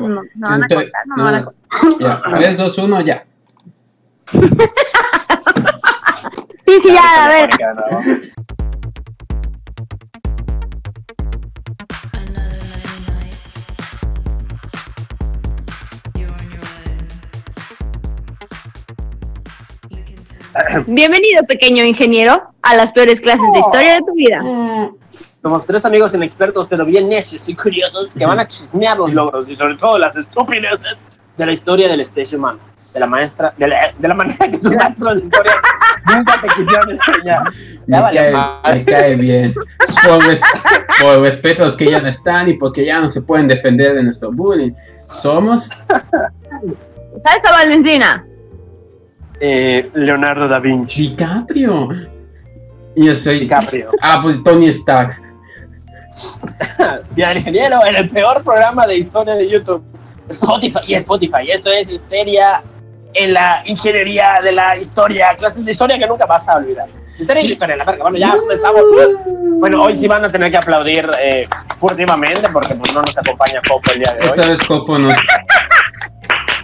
No, no van a contar, no me van a no, Ya, 3, 2, 1, ya. Sí, sí, ya, a ver. Bienvenido, pequeño ingeniero, a las peores clases de historia de tu vida. Somos tres amigos inexpertos, pero bien necios y curiosos, que van a chismear los logros y sobre todo las estupideces de la historia del especie humano. De la maestra, de la, de la manera que tus maestros de historia nunca te quisieron enseñar. Me vale cae, me cae bien. Por, res- por respeto a los que ya no están y porque ya no se pueden defender de nuestro bullying. Somos Salsa Valentina. Eh, Leonardo da Vinci. DiCaprio. Y yo soy. DiCaprio. Ah, pues Tony Stark. Ingeniero en el peor programa de historia de YouTube. Spotify y Spotify. Esto es Histeria en la ingeniería de la historia. Clases de historia que nunca vas a olvidar. Historia y la historia, la verga. Bueno, ya pensamos. Bueno, hoy sí van a tener que aplaudir eh, furtivamente porque pues, no nos acompaña Copo el día de Esta hoy. vez Copo nos.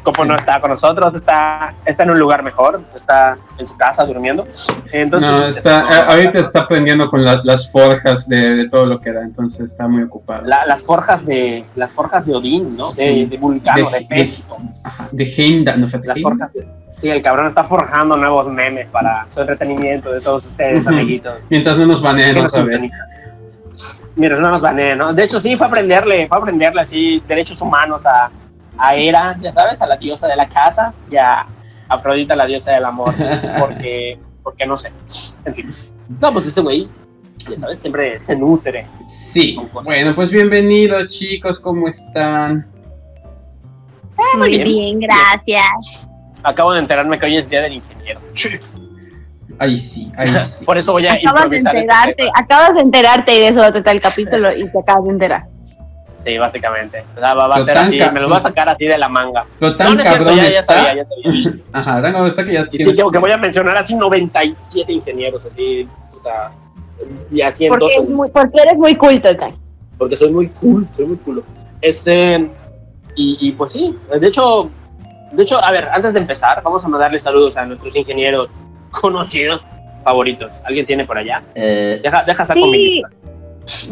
Copo no está con nosotros, está, está en un lugar mejor, está en su casa durmiendo. Entonces, No, este, está, no, eh, ahorita está aprendiendo con la- las forjas de, de todo lo que da, entonces está muy ocupado. la- las forjas de las forjas de Odín, ¿no? De, Sí. de Vulcano, De- de. Ajá, De Heimdall, no fue Las forjas. Sí, el cabrón está forjando nuevos memes para su entretenimiento de todos ustedes, amiguitos. Mientras no nos baneen otra vez. Mira, no nos baneen, ¿no? De hecho, sí, fue a aprenderle, fue a aprenderle así derechos humanos a, a Hera, ya sabes, a la diosa de la casa y a Afrodita, la diosa del amor. Porque, porque no sé. En fin. No, pues ese güey, ya sabes, siempre se nutre. Sí, bueno, pues bienvenidos chicos, ¿cómo están? Muy bien. bien, gracias. Acabo de enterarme que hoy es día del ingeniero. Ahí sí, ahí sí. Por eso voy a Acabas de improvisar este enterarte, acabas de enterarte y de eso va a tratar el capítulo y te acabas de enterar. Sí, básicamente. O sea, va, va a ser así, me lo voy a sacar así de la manga. Pero tan No, no es cierto, cabrón ya, ya está. sabía, ya sabía. Ajá, cabrón está que ya Y sí, tienes. que, que voy a mencionar así 97 ingenieros, así, puta, y así en Porque, dos es muy- porque eres muy culto, Kai. porque soy muy cool, soy muy culo. Este, y, y pues sí, de hecho, de hecho, a ver, antes de empezar, vamos a mandarle saludos a nuestros ingenieros conocidos favoritos. ¿Alguien tiene por allá? Eh, Deja, deja saco mi Sí, lista.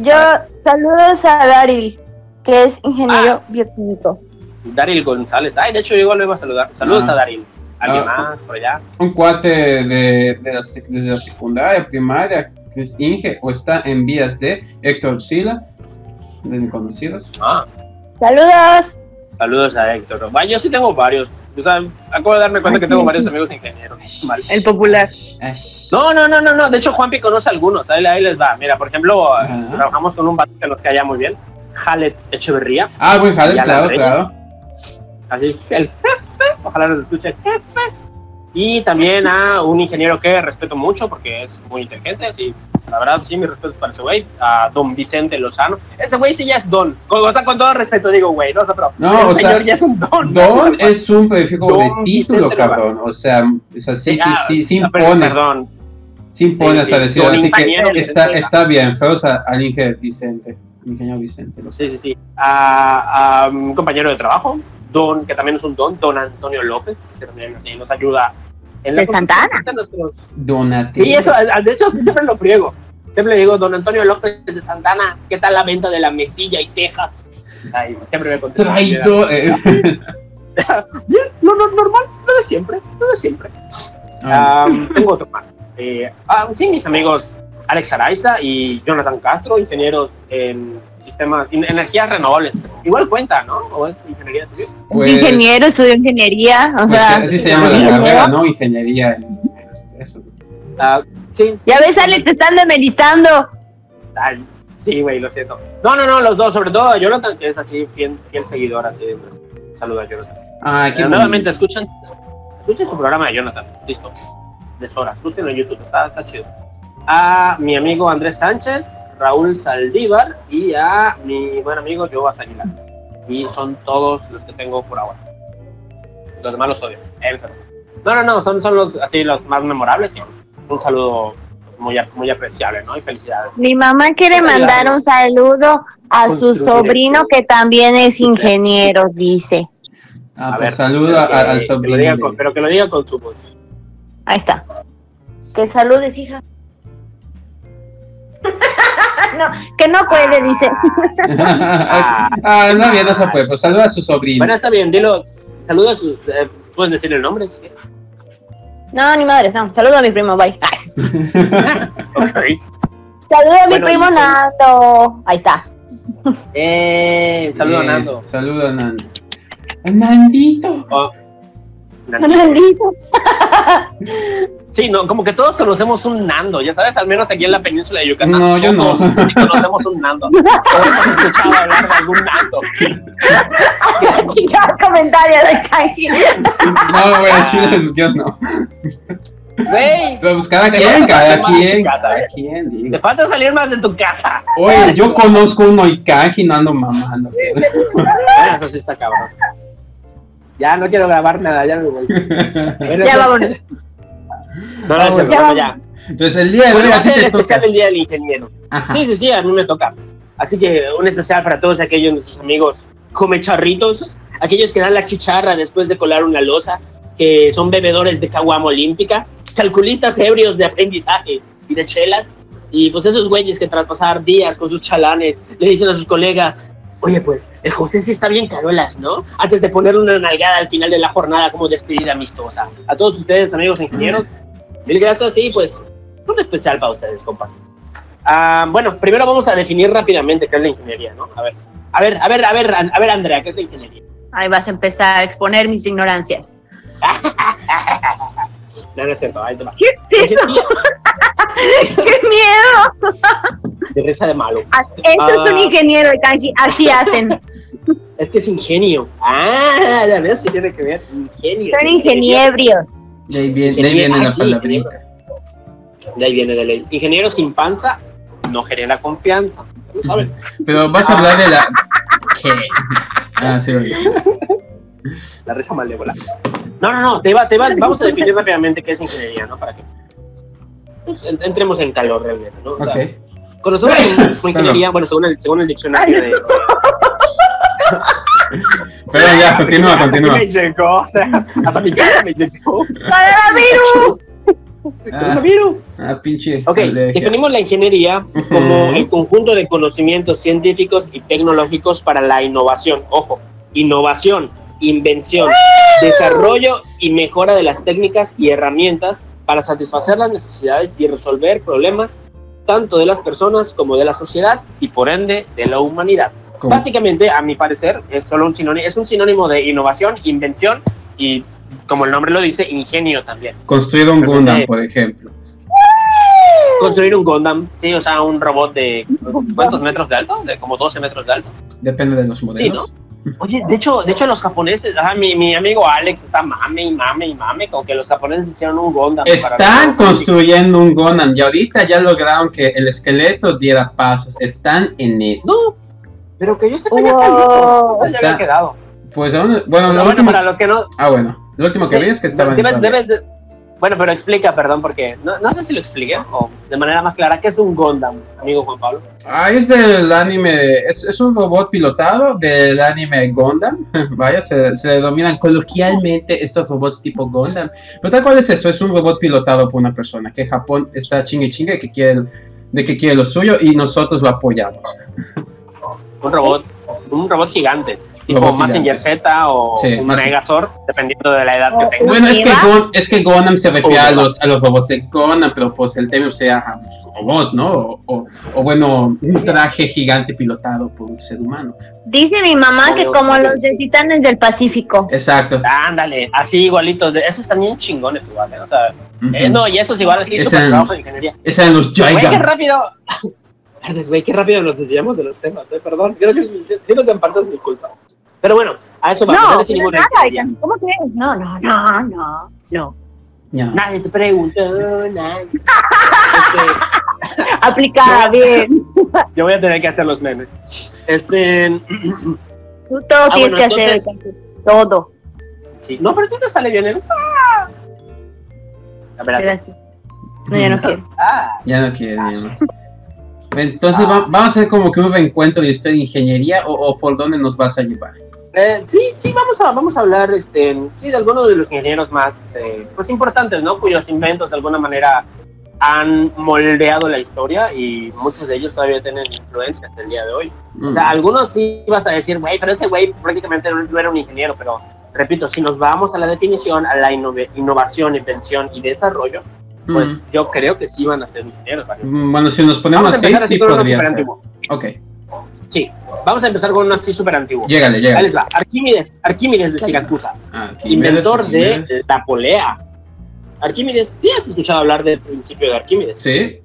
yo saludos a Daryl, que es ingeniero bioquímico. Daryl González. Ay, de hecho, yo igual lo iba a saludar. Saludos Ah. a Daryl. ¿Alguien Ah. más por allá? un cuate de, de la desde la secundaria, primaria, que es Inge, o está en vías de Héctor Sila, de mis conocidos. Ah, Saludos. saludos a Héctor. Bueno, yo sí tengo varios. Acabo de darme cuenta que tengo varios amigos ingenieros. El popular. No, no, no, no, no. De hecho, Juanpi conoce algunos. Ahí, ahí les va. Mira, por ejemplo, Ajá. trabajamos con un vato que nos caía muy bien. Jalet Echeverría. Ah, buen jale, y a claro, claro. Así, el jefe. Ojalá nos escuche el jefe. Y también a un ingeniero que respeto mucho porque es muy inteligente. Así, la verdad, sí, mi respeto para ese güey. A don Vicente Lozano. Ese güey sí ya es don. Con, o sea, con todo respeto digo, güey, no, o sea, pero No, sea, señor ya es un don. Don es un prefijo de título, Vicente cabrón. O sea, o sea, sí, sí, sí, sí pero- impone, Perdón. sí impone sí, sí, decir, así que está, está bien. Saludos al Inge Vicente, ingeniero Vicente. lo sé. Sí, sí, sí. A, a un compañero de trabajo, Don, que también es un don, Don Antonio López, que también así, nos ayuda en De Santana. de nuestros-. Sí, eso, a- de hecho, sí siempre lo friego. Siempre le digo, Don Antonio López de Santana, ¿qué tal la venta de la mesilla y teja? Ay, siempre me contesta. Traidor. eh. Bien, no, no, normal, lo de siempre, lo de siempre. Ah, Am, tengo otro más. Eh, ah, sí, mis amigos Alex Araiza y Jonathan Castro, ingenieros en sistemas, en energías renovables. Igual cuenta, ¿no? ¿O es ingeniería civil? pues, ingeniero, estudió ingeniería. O pues, sea, así se llama la carrera, ¿no? Ingeniería. en- este, eso. Ah, sí, Ya ves, Alex, te están demeritando. Ay, sí, güey, lo siento. No, no, no, los dos, sobre todo a Jonathan, que es así, fiel, fiel seguidor, así. pues, Saluda a Jonathan. Ah, qué nuevamente, escuchen, escuchen su programa de Jonathan, listo. Deshoras, búsquenlo en YouTube, está, está chido. A mi amigo Andrés Sánchez, Raúl Saldívar y a mi buen amigo Jovas Aguilar. Y son todos los que tengo por ahora. Los demás los odio. No. No, no, no, son, son los, así, los más memorables. y un saludo muy, muy apreciable, ¿no? Y felicidades. Mi mamá quiere mandar un saludo a su sobrino que también es ingeniero, dice. Ah, A pues ver, saluda al sobrino. pero que lo diga con su voz. Ahí está. Que saludes, hija. no, que no puede, dice. ah, no, bien, no se puede. Pues saluda a su sobrino. Bueno, está bien, dilo. Saluda a su. eh, Puedes decir el nombre, si quieres. No, ni madres, no. Saludo a mi primo, bye. Ay, Ok. Saludo a mi Bueno, primo Nando. Ahí está. Eh, saludo a Yes, Nando. Saluda a Nando. ¡A Nandito. Oh, Nando. Nandito. Sí, no, como que todos conocemos un Nando, ya sabes, al menos aquí en la península de Yucatán. No, yo no. todos conocemos un Nando. Todos hemos escuchado hablar de algún Nando. Chingado comentario de Kanji. No, bueno, chile, yo no. Güey, Pero pues cada Te quien, cada quien, casa, cada quien, te digo. falta salir más de tu casa. Oye, yo conozco un Oikaji, no ando mamando. Bueno, eso sí está cabrón. Ya no quiero grabar nada, ya me voy. Bueno, Ya eso- vámonos. No, no, Ya bueno, vamos. ya. Entonces el día de Bueno, hoy va a ti el toca. especial del Día del Ingeniero. Ajá. Sí, sí, sí, a mí me toca. Así que un especial para todos aquellos nuestros amigos comecharritos, aquellos que dan la chicharra después de colar una losa, que son bebedores de caguama olímpica, calculistas ebrios de aprendizaje y de chelas, y pues esos güeyes que tras pasar días con sus chalanes le dicen a sus colegas, oye pues, el José sí está bien carolas, ¿no? Antes de ponerle una nalgada al final de la jornada como despedida amistosa. A todos ustedes, amigos ingenieros, mil gracias y pues un especial para ustedes, compas. Ah, bueno, primero vamos a definir rápidamente qué es la ingeniería, ¿no? A ver, a ver, a ver, a ver, a ver, Andrea, ¿qué es la ingeniería? Ahí vas a empezar a exponer mis ignorancias. No, no es cierto, ahí te va. ¿Qué es eso? ¡Qué miedo! de risa de malo. Ah, Eso es un Ah. ingeniero de Kanji. Así hacen. Es que es ingenio. Ah, ya ves, sí tiene que ver. Ingenio. Son ingeniebrios. De ahí viene, de ahí viene la Ah, sí, palabrita. De ahí viene de ley. Ingeniero sin panza no genera confianza. ¿Lo saben? Pero vas a hablar de la. ¿Qué? Ah, sí, lo vi. La risa malévola. No, no, no, te va, te va, vamos a definir rápidamente qué es ingeniería, ¿no? Para que pues, en- entremos en calor realmente, ¿no? O sea, Ok. Conocemos como, como ingeniería, bueno, según el, según el diccionario de... Pero ya, continúa, continúa. Me llegó, o sea, hasta mi casa me llegó. ¡Coronavirus! Ah, Coronavirus. ah, pinche. Ok, definimos la ingeniería como el conjunto de conocimientos científicos y tecnológicos para la innovación. Ojo, innovación, invención, desarrollo y mejora de las técnicas y herramientas para satisfacer las necesidades y resolver problemas tanto de las personas como de la sociedad y por ende de la humanidad. Básicamente, a mi parecer, es solo un sinónimo, es un sinónimo de innovación, invención y, como el nombre lo dice, ingenio también. Construir un Gundam, por ejemplo. Construir un Gundam, sí, o sea, un robot de ¿cuántos metros de alto? De como 12 metros de alto. Depende de los Sí, modelos. ¿no? Oye, de hecho, de hecho los japoneses, mi, mi amigo Alex está mame y mame y mame, como que los japoneses hicieron un Gundam. para Están construyendo un Gundam y ahorita ya lograron que el esqueleto diera pasos. Están en eso. No, pero que yo que ya está listo. Wow. Ya se había quedado. Pues aún- bueno, lo bueno, último. para los que no, Ah, bueno. Lo último que Sí, vi es que estaban. debes- todavía- debes de- bueno, pero explica, perdón, porque no, no sé si lo expliqué o de manera más clara, ¿qué es un Gundam, amigo Juan Pablo? Ah, es del anime. Es, es un robot pilotado del anime Gundam. Vaya, se, se denominan coloquialmente estos robots tipo Gundam. Pero tal cual es eso: es un robot pilotado por una persona. Que Japón está chingue chingue que quiere, de que quiere lo suyo y nosotros lo apoyamos. Un robot, un robot gigante, tipo gigante. Z o Sí, un. Megazord, dependiendo de la edad O- que tenga. Bueno, es que. Gon- es que Gundam se refiere a los, a los robots de Gundam, pero pues el tema sea ah, pues, robot, ¿no? O, o- o bueno, un traje gigante pilotado por un ser humano. Dice mi mamá que como los de Titanes del Pacífico. Exacto. Ándale, así igualitos. Esos también chingones igual, ¿eh? O sea, eh, Ujú. no, y esos igual así, Ese super es- trabajo de ingeniería. Esos eran los Güey, qué rápido. Verdes, güey, qué rápido nos desviamos de los temas, eh, perdón. Creo que siento que en parte es mi culpa. Pero bueno, a eso vamos, No, pero la nada. ¿cómo crees? No, no, no, no, no. Nadie te preguntó, nadie. Este, Aplicada bien. yo voy a tener que hacer los memes. Este, Tú todo Ah, tienes bueno, que hacer. entonces- Todo. sí. No, pero ti te sale bien el. A ver, Gracias. No, ya no quiero. Ah, Ya no quiere ni más. Entonces va- vamos a hacer como que un reencuentro de de ingeniería o, o por dónde nos vas a llevar. Eh, sí, sí, vamos a, vamos a hablar este, sí, de algunos de los ingenieros más este, pues, importantes, ¿no? Cuyos inventos de alguna manera han moldeado la historia y muchos de ellos todavía tienen influencia hasta el día de hoy. O sea, algunos sí vas a decir, güey, pero ese güey prácticamente no era un ingeniero, pero repito, si nos vamos a la definición, a la innovación, invención y desarrollo, Mm. pues yo creo que sí van a ser ingenieros. ¿vale? Mm, Bueno, si nos ponemos Vamos a así, empezar así sí podría ser. Ok, Sí, vamos a empezar con uno así súper antiguo. Ahí les va. Arquímedes, Arquímedes de Siracusa, Ah, Arquímedes, inventor de la polea. Arquímedes, ¿sí has escuchado hablar del principio de Arquímedes? Sí,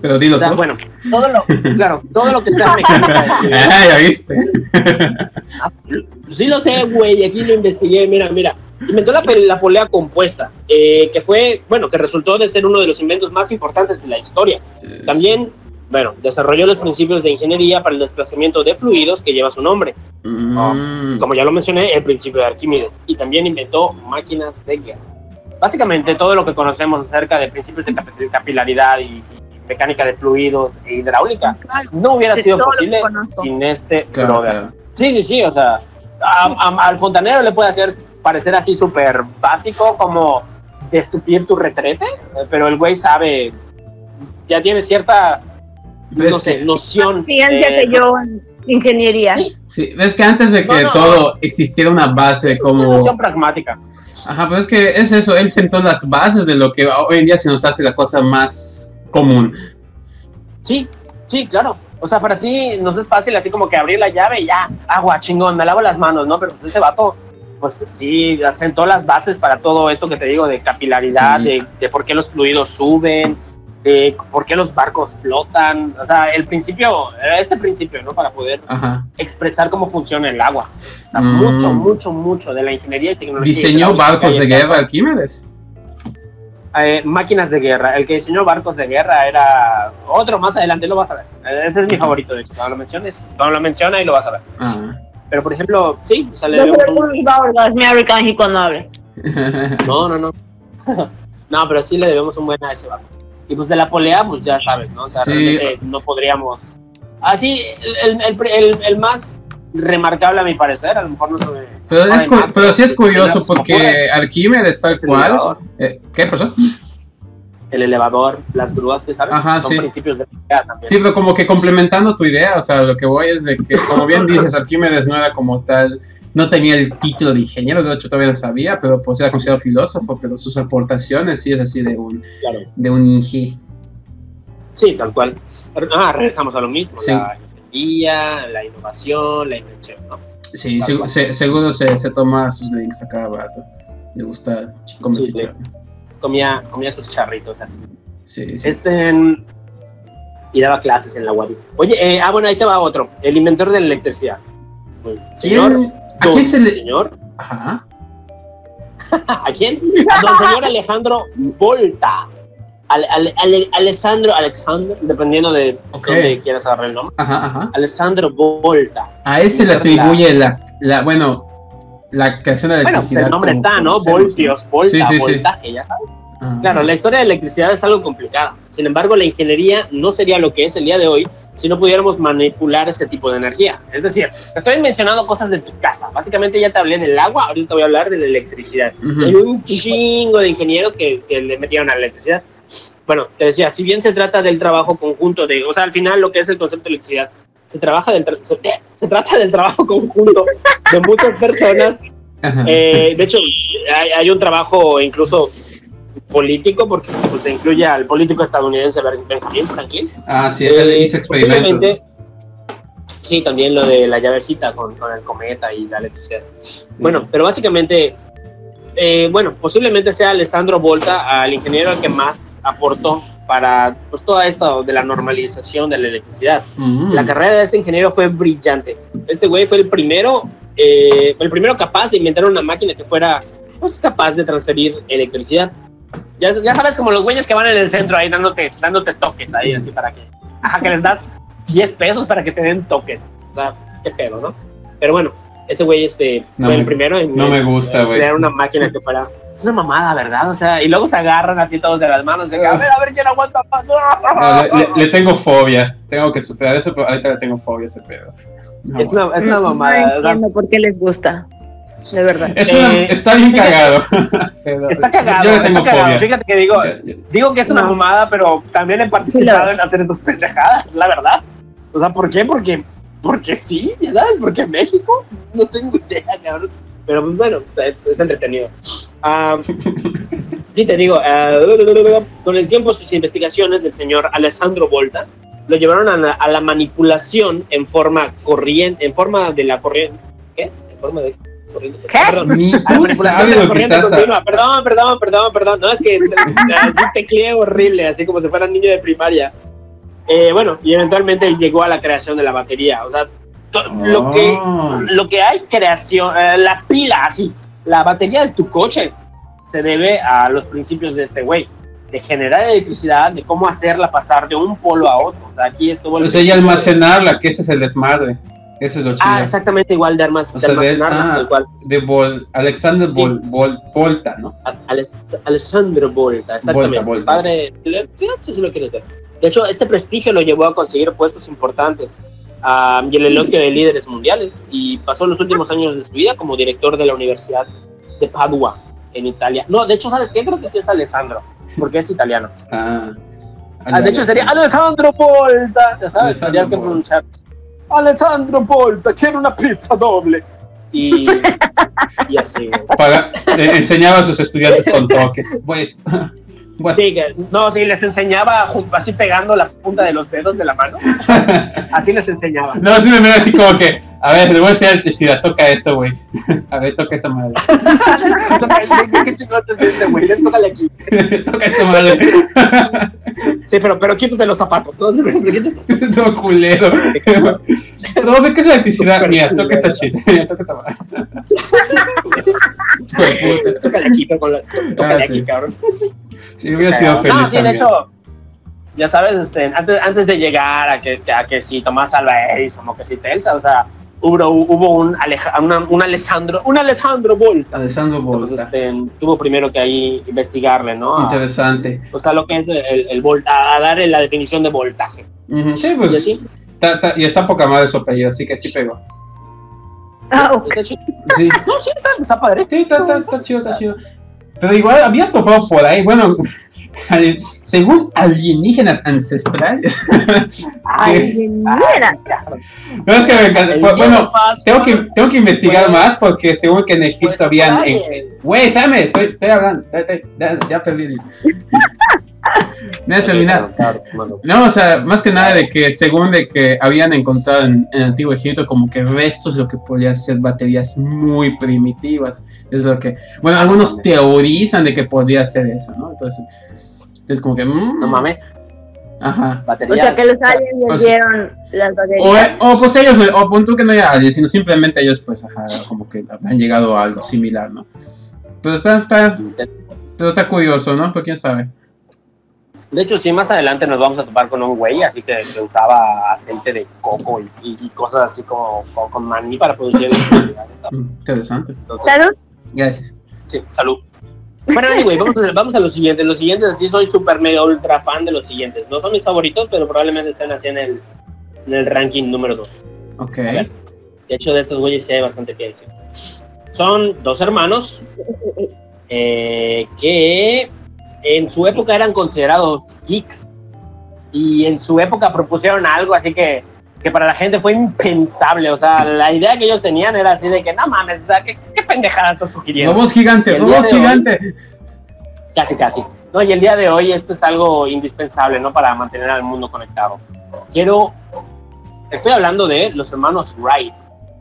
pero dilo O sea, tú. bueno, todo lo, claro, todo lo que sea mecánica. Ah, ya viste. Ah, sí, sí lo sé, güey, aquí lo investigué, mira, mira. Inventó la, polea compuesta, eh, que fue, bueno, que resultó de ser uno de los inventos más importantes de la historia. También, bueno, desarrolló los principios de ingeniería para el desplazamiento de fluidos que lleva su nombre. Mm. Como ya lo mencioné, el principio de Arquímedes. Y también inventó máquinas de guerra. Básicamente, todo lo que conocemos acerca de principios de cap- de capilaridad y, y mecánica de fluidos e hidráulica no hubiera sido posible sin este Claro, brother. claro. Sí, sí, sí, o sea, a- a- al fontanero le puede hacer parecer así súper básico como de estupir tu retrete, pero el güey sabe, ya tiene cierta, Ves no sé, que- noción. Fíjense eh, que yo en ingeniería. Sí. Sí, ves que antes de que No, no. todo existiera una base una como... noción pragmática. Ajá, pero es que es eso, él sentó las bases de lo que hoy en día se nos hace la cosa más común. Sí, sí, claro. O sea, para ti nos es fácil así como que abrir la llave y ya, agua, chingón, me lavo las manos, ¿no? Pero pues ese vato, pues sí, sentó las bases para todo esto que te digo de capilaridad, Sí. de, de por qué los fluidos suben, de por qué los barcos flotan. O sea, el principio, este principio, ¿no? Para poder Ajá. expresar cómo funciona el agua. O sea, Mm. mucho, mucho, mucho de la ingeniería y tecnología. Diseñó barcos de guerra Arquímedes. eh, máquinas de guerra. El que diseñó barcos de guerra era otro más adelante, lo vas a ver. Ese es mi favorito, de hecho. Cuando lo menciones, cuando lo menciona y lo vas a ver. Ah. Pero por ejemplo, sí, o sea, le soy un- muy gordo, es mi arcángel cuando hable. No, no, no. no, pero sí le debemos un buen a ese barco. Y pues de la polea, pues ya sabes, ¿no? O sea, Sí. realmente no podríamos. Así, el, el, el, el- más remarcable a mi parecer, a lo mejor no se me. Pero, es más, pero sí es me curioso porque Arquímedes tal cual... eh, ¿Qué pasó? el elevador, las grúas, ¿sabes? Ajá, Son sí. principios de polea también. Sí, pero como que complementando tu idea, o sea, lo que voy es de que, como bien dices, Arquímedes no era como tal, no tenía el título de ingeniero, de hecho todavía no sabía, pero pues era considerado filósofo, pero sus aportaciones sí es así de un, Claro. de un ingi. Sí, tal cual. Ah, regresamos a lo mismo, Sí. la ingeniería, la innovación, la invención, ¿no? Sí, se- seguro se, se toma sus drinks a cada rato. Le gusta comer Sí, chicharrón. Comía, comía sus charritos. ¿eh? Sí, sí. Este y daba clases en la UADI. Oye, eh, ah, bueno, ahí te va otro. El inventor de la electricidad. Señor, ¿Quién- ¿A quién se le...? señor, Ajá. ¿a quién? A don señor Alejandro Volta. Ale- ale- ale- Alessandro, Alexander, dependiendo de dónde quieras agarrar el nombre. Ajá, ajá. Alessandro Volta. A él se le atribuye la, la, bueno, la creación de la Bueno, pues electricidad. el nombre está, ¿no? Voltios, volta, Sí, sí, sí. voltaje, ya sabes. Ajá. Claro, la historia de la electricidad es algo complicada. Sin embargo, la ingeniería no sería lo que es el día de hoy si no pudiéramos manipular ese tipo de energía. Es decir, estoy mencionando cosas de tu casa. Básicamente ya te hablé del agua, ahorita voy a hablar de la electricidad. Ujú. Hay un chingo de ingenieros que, que le metieron a la electricidad. Bueno, te decía, si bien se trata del trabajo conjunto de, o sea, al final lo que es el concepto de electricidad, se trabaja del tra- se, se trata del trabajo conjunto de muchas personas eh, de hecho, hay, hay un trabajo incluso político, porque pues, se incluye al político estadounidense Ben- Benjamin Franklin. Ah, sí, él Eh, hizo experimentos. Sí, también lo de la llavecita con, con el cometa y la electricidad. Bueno, pero básicamente, eh, bueno, posiblemente sea Alessandro Volta, al ingeniero que más aportó para pues, todo esto de la normalización de la electricidad. Mm. La carrera de ese ingeniero fue brillante. Ese güey fue el primero, eh, el primero capaz de inventar una máquina que fuera pues, capaz de transferir electricidad. Ya, ya sabes, como los güeyes que van en el centro ahí dándote, dándote toques ahí, así para que, ajá, que les das 10 pesos para que te den toques. O sea, qué pedo, ¿no? Pero bueno, ese güey este, No fue me- el primero en no me gusta, güey. crear una máquina que fuera. es una mamada, ¿verdad? O sea, y luego se agarran así todos de las manos, de que, a ver, a ver quién aguanta más. Ah, le, le- tengo fobia. Tengo que superar eso, pero ahorita le tengo fobia a ese pedo. No, Es una, es una No mamada. o sea, entiendo por qué les gusta. De verdad. Es una- eh, está bien fíjate- cagado. Está cagado, Yo le está tengo cagado. fobia. Fíjate que digo, digo que es una No. mamada, pero también he participado Sí, en hacer esas pendejadas, la verdad. O sea, ¿por qué? Porque, porque sí, ya sabes, porque México, no tengo idea, cabrón. Pero pues bueno, es, es entretenido. Ah, sí, te digo, ah, con el tiempo sus investigaciones del señor Alessandro Volta lo llevaron a la, a la manipulación en forma corriente, en forma de la corriente. ¿Qué? En forma de Perdón. Ni tú sabes lo que estás. Perdón, perdón, perdón, perdón. No, es que tecleé horrible, así como si fuera niño de primaria. Eh, bueno, y eventualmente llegó a la creación de la batería. O sea, lo, que, Oh. lo que hay creación, eh, la pila, así, la batería de tu coche se debe a los principios de este güey. De generar electricidad, de cómo hacerla pasar de un polo a otro. O sea, aquí estuvo el O sea, y principio de- almacenarla, que ese es el desmadre. Ese es lo chido. Ah, exactamente igual de, almac- O sea, de- ah. cual. De Vol, Alexander Sí. Vol, Vol- Volta, ¿no? A- Ales- Alessandro Volta, exactamente. Volta, Volta. Padre, sí, sí, sí lo quieres ver. De hecho, este prestigio lo llevó a conseguir puestos importantes ah, y el elogio de líderes mundiales y pasó los últimos años de su vida como director de la Universidad de Padua, en Italia. No, de hecho, ¿sabes qué? Creo que sí es Alessandro, porque es italiano. Ah. Ah, de hecho, sería Alessandro Volta, ya sabes, Alessandro tendrías que pronunciar. Alessandro Volta, quiero una pizza doble. Y, y así. Para, le enseñaba a sus estudiantes con toques. Pues, bueno, Sí, que, no, sí, les enseñaba así pegando la punta de los dedos de la mano. Así les enseñaba. no, sí me mira así como que, a ver, le voy a enseñar electricidad, toca esto, güey. A ver, toca esta madre. ¿Qué, qué chingón te sientes, güey? Tócale aquí. toca esta madre. Sí, pero, pero quítate los zapatos. ¿no? Todo culero. Profe, ¿qué es la electricidad? Mira, toca esta chida. Mira, toca esta madre. Tócale aquí, tócale Ah, aquí, cabrón. Sí, hubiera sido feliz. No, sí, de hecho, ya sabes, este, antes, antes de llegar a que, a que si Tomás Alva Edison o que si Telsa, o sea, hubo, hubo un, Aleja- una- un Alessandro, un Alessandro Volta. Alessandro Entonces, Volta. este, tuvo primero que ahí investigarle, ¿no? A- Interesante. o sea, lo que es el, el volt- a, dar la definición de voltaje. Sí, ¿Y pues. así? ta- ta- y está poca madre su apellido, así que sí pegó. Ah, ok. ¿Está chido? Sí, No, sí, está, está padre. sí, está, está- está chido, está chido. Pero igual había topado por ahí, bueno, según alienígenas ancestrales. Mira. No es que me encanta. Bueno, tengo que, tengo que investigar más porque según que en Egipto pues, habían. eh. Güey, espérame, estoy, hablando. Ya perdí. El- Me voy a terminar. No, o sea, más que nada de que según de que habían encontrado en, en el antiguo Egipto como que restos de lo que podían ser baterías muy primitivas. Es lo que, bueno, algunos teorizan de que podría ser eso, ¿no? Entonces, entonces como que, mm, No mames, ajá. O baterías. sea que los aliens O les sea- dieron las O, baterías. o pues ellos, o pon tú que no haya aliens, sino simplemente ellos, pues, ajá, como que han llegado a algo similar, ¿no? Pero está, está, pero está curioso, ¿no? Pero quién sabe. De hecho, sí, más adelante nos vamos a topar con un güey, así que, que usaba aceite de coco y, y- y cosas así como, como con maní para producir Interesante. Entonces, Salud. Gracias. sí, salud. Bueno, anyway, vamos a, vamos a los siguientes. Los siguientes, sí, soy súper mega ultra fan de los siguientes. No son mis favoritos, pero probablemente estén así en el, en el ranking número 2. Ok. Ver. De hecho, de estos güeyes sí hay bastante que decir. Son dos hermanos eh, que en su época eran considerados geeks y en su época propusieron algo así que, que para la gente fue impensable. O sea, la idea que ellos tenían era así de que no mames, o sea, ¿qué, qué pendejada estás sugiriendo? Robot gigante, robot de hoy- gigante. Casi, casi. No, y el día de hoy esto es algo indispensable, ¿no? Para mantener al mundo conectado. Quiero... Estoy hablando de los hermanos Wright,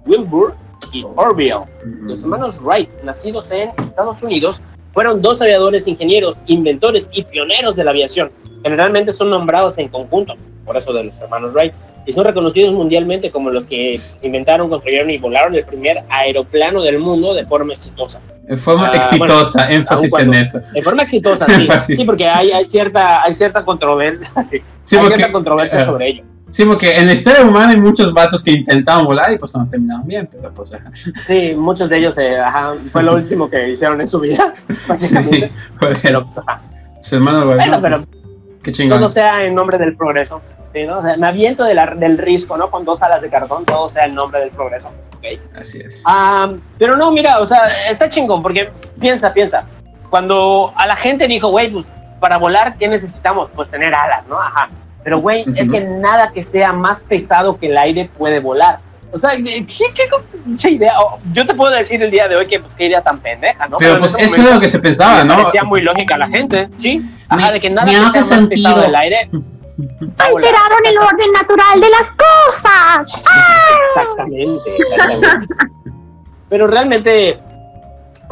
Wilbur y Orville. Los hermanos Wright, nacidos en Estados Unidos, fueron dos aviadores, ingenieros, inventores y pioneros de la aviación. Generalmente son nombrados en conjunto, por eso de los hermanos Wright, y son reconocidos mundialmente como los que inventaron, construyeron y volaron el primer aeroplano del mundo de forma exitosa. De forma Ah, exitosa, énfasis cuando- en eso. De forma exitosa, sí. Sí, porque hay, hay cierta, hay cierta controversia, sí. Sí, hay porque, cierta controversia eh, sobre ello. Sí, porque en la historia humana hay muchos vatos que intentaban volar y pues no terminaron bien, pero pues ajá. Sí, muchos de ellos eh, ajá, fue lo último que hicieron en su vida, básicamente. Sí, Pero, eso. pues. Su hermano Bueno, Guayón, pero pues, qué chingón. todo sea en nombre del progreso. ¿sí, no? O sea, me aviento de la- del risco, ¿no? Con dos alas de cartón, todo sea en nombre del progreso. ¿ok? Así es. Ah, pero no, mira, o sea, está chingón, porque piensa, piensa. Cuando a la gente dijo, güey, pues para volar, ¿qué necesitamos? Pues tener alas, ¿no? Ajá. Pero, güey, es que nada que sea más pesado que el aire puede volar. O sea, ¿qué, qué mucha idea? Oh, Yo te puedo decir el día de hoy que, pues, qué idea tan pendeja, ¿no? pero en pues eso es lo que se pensaba, ¿no? parecía muy lógica la gente, ¿sí? Ajá, Me- de que nada me que hace sea más sentido. pesado del aire. Alteraron el orden natural de las cosas. Exactamente, exactamente. Pero realmente,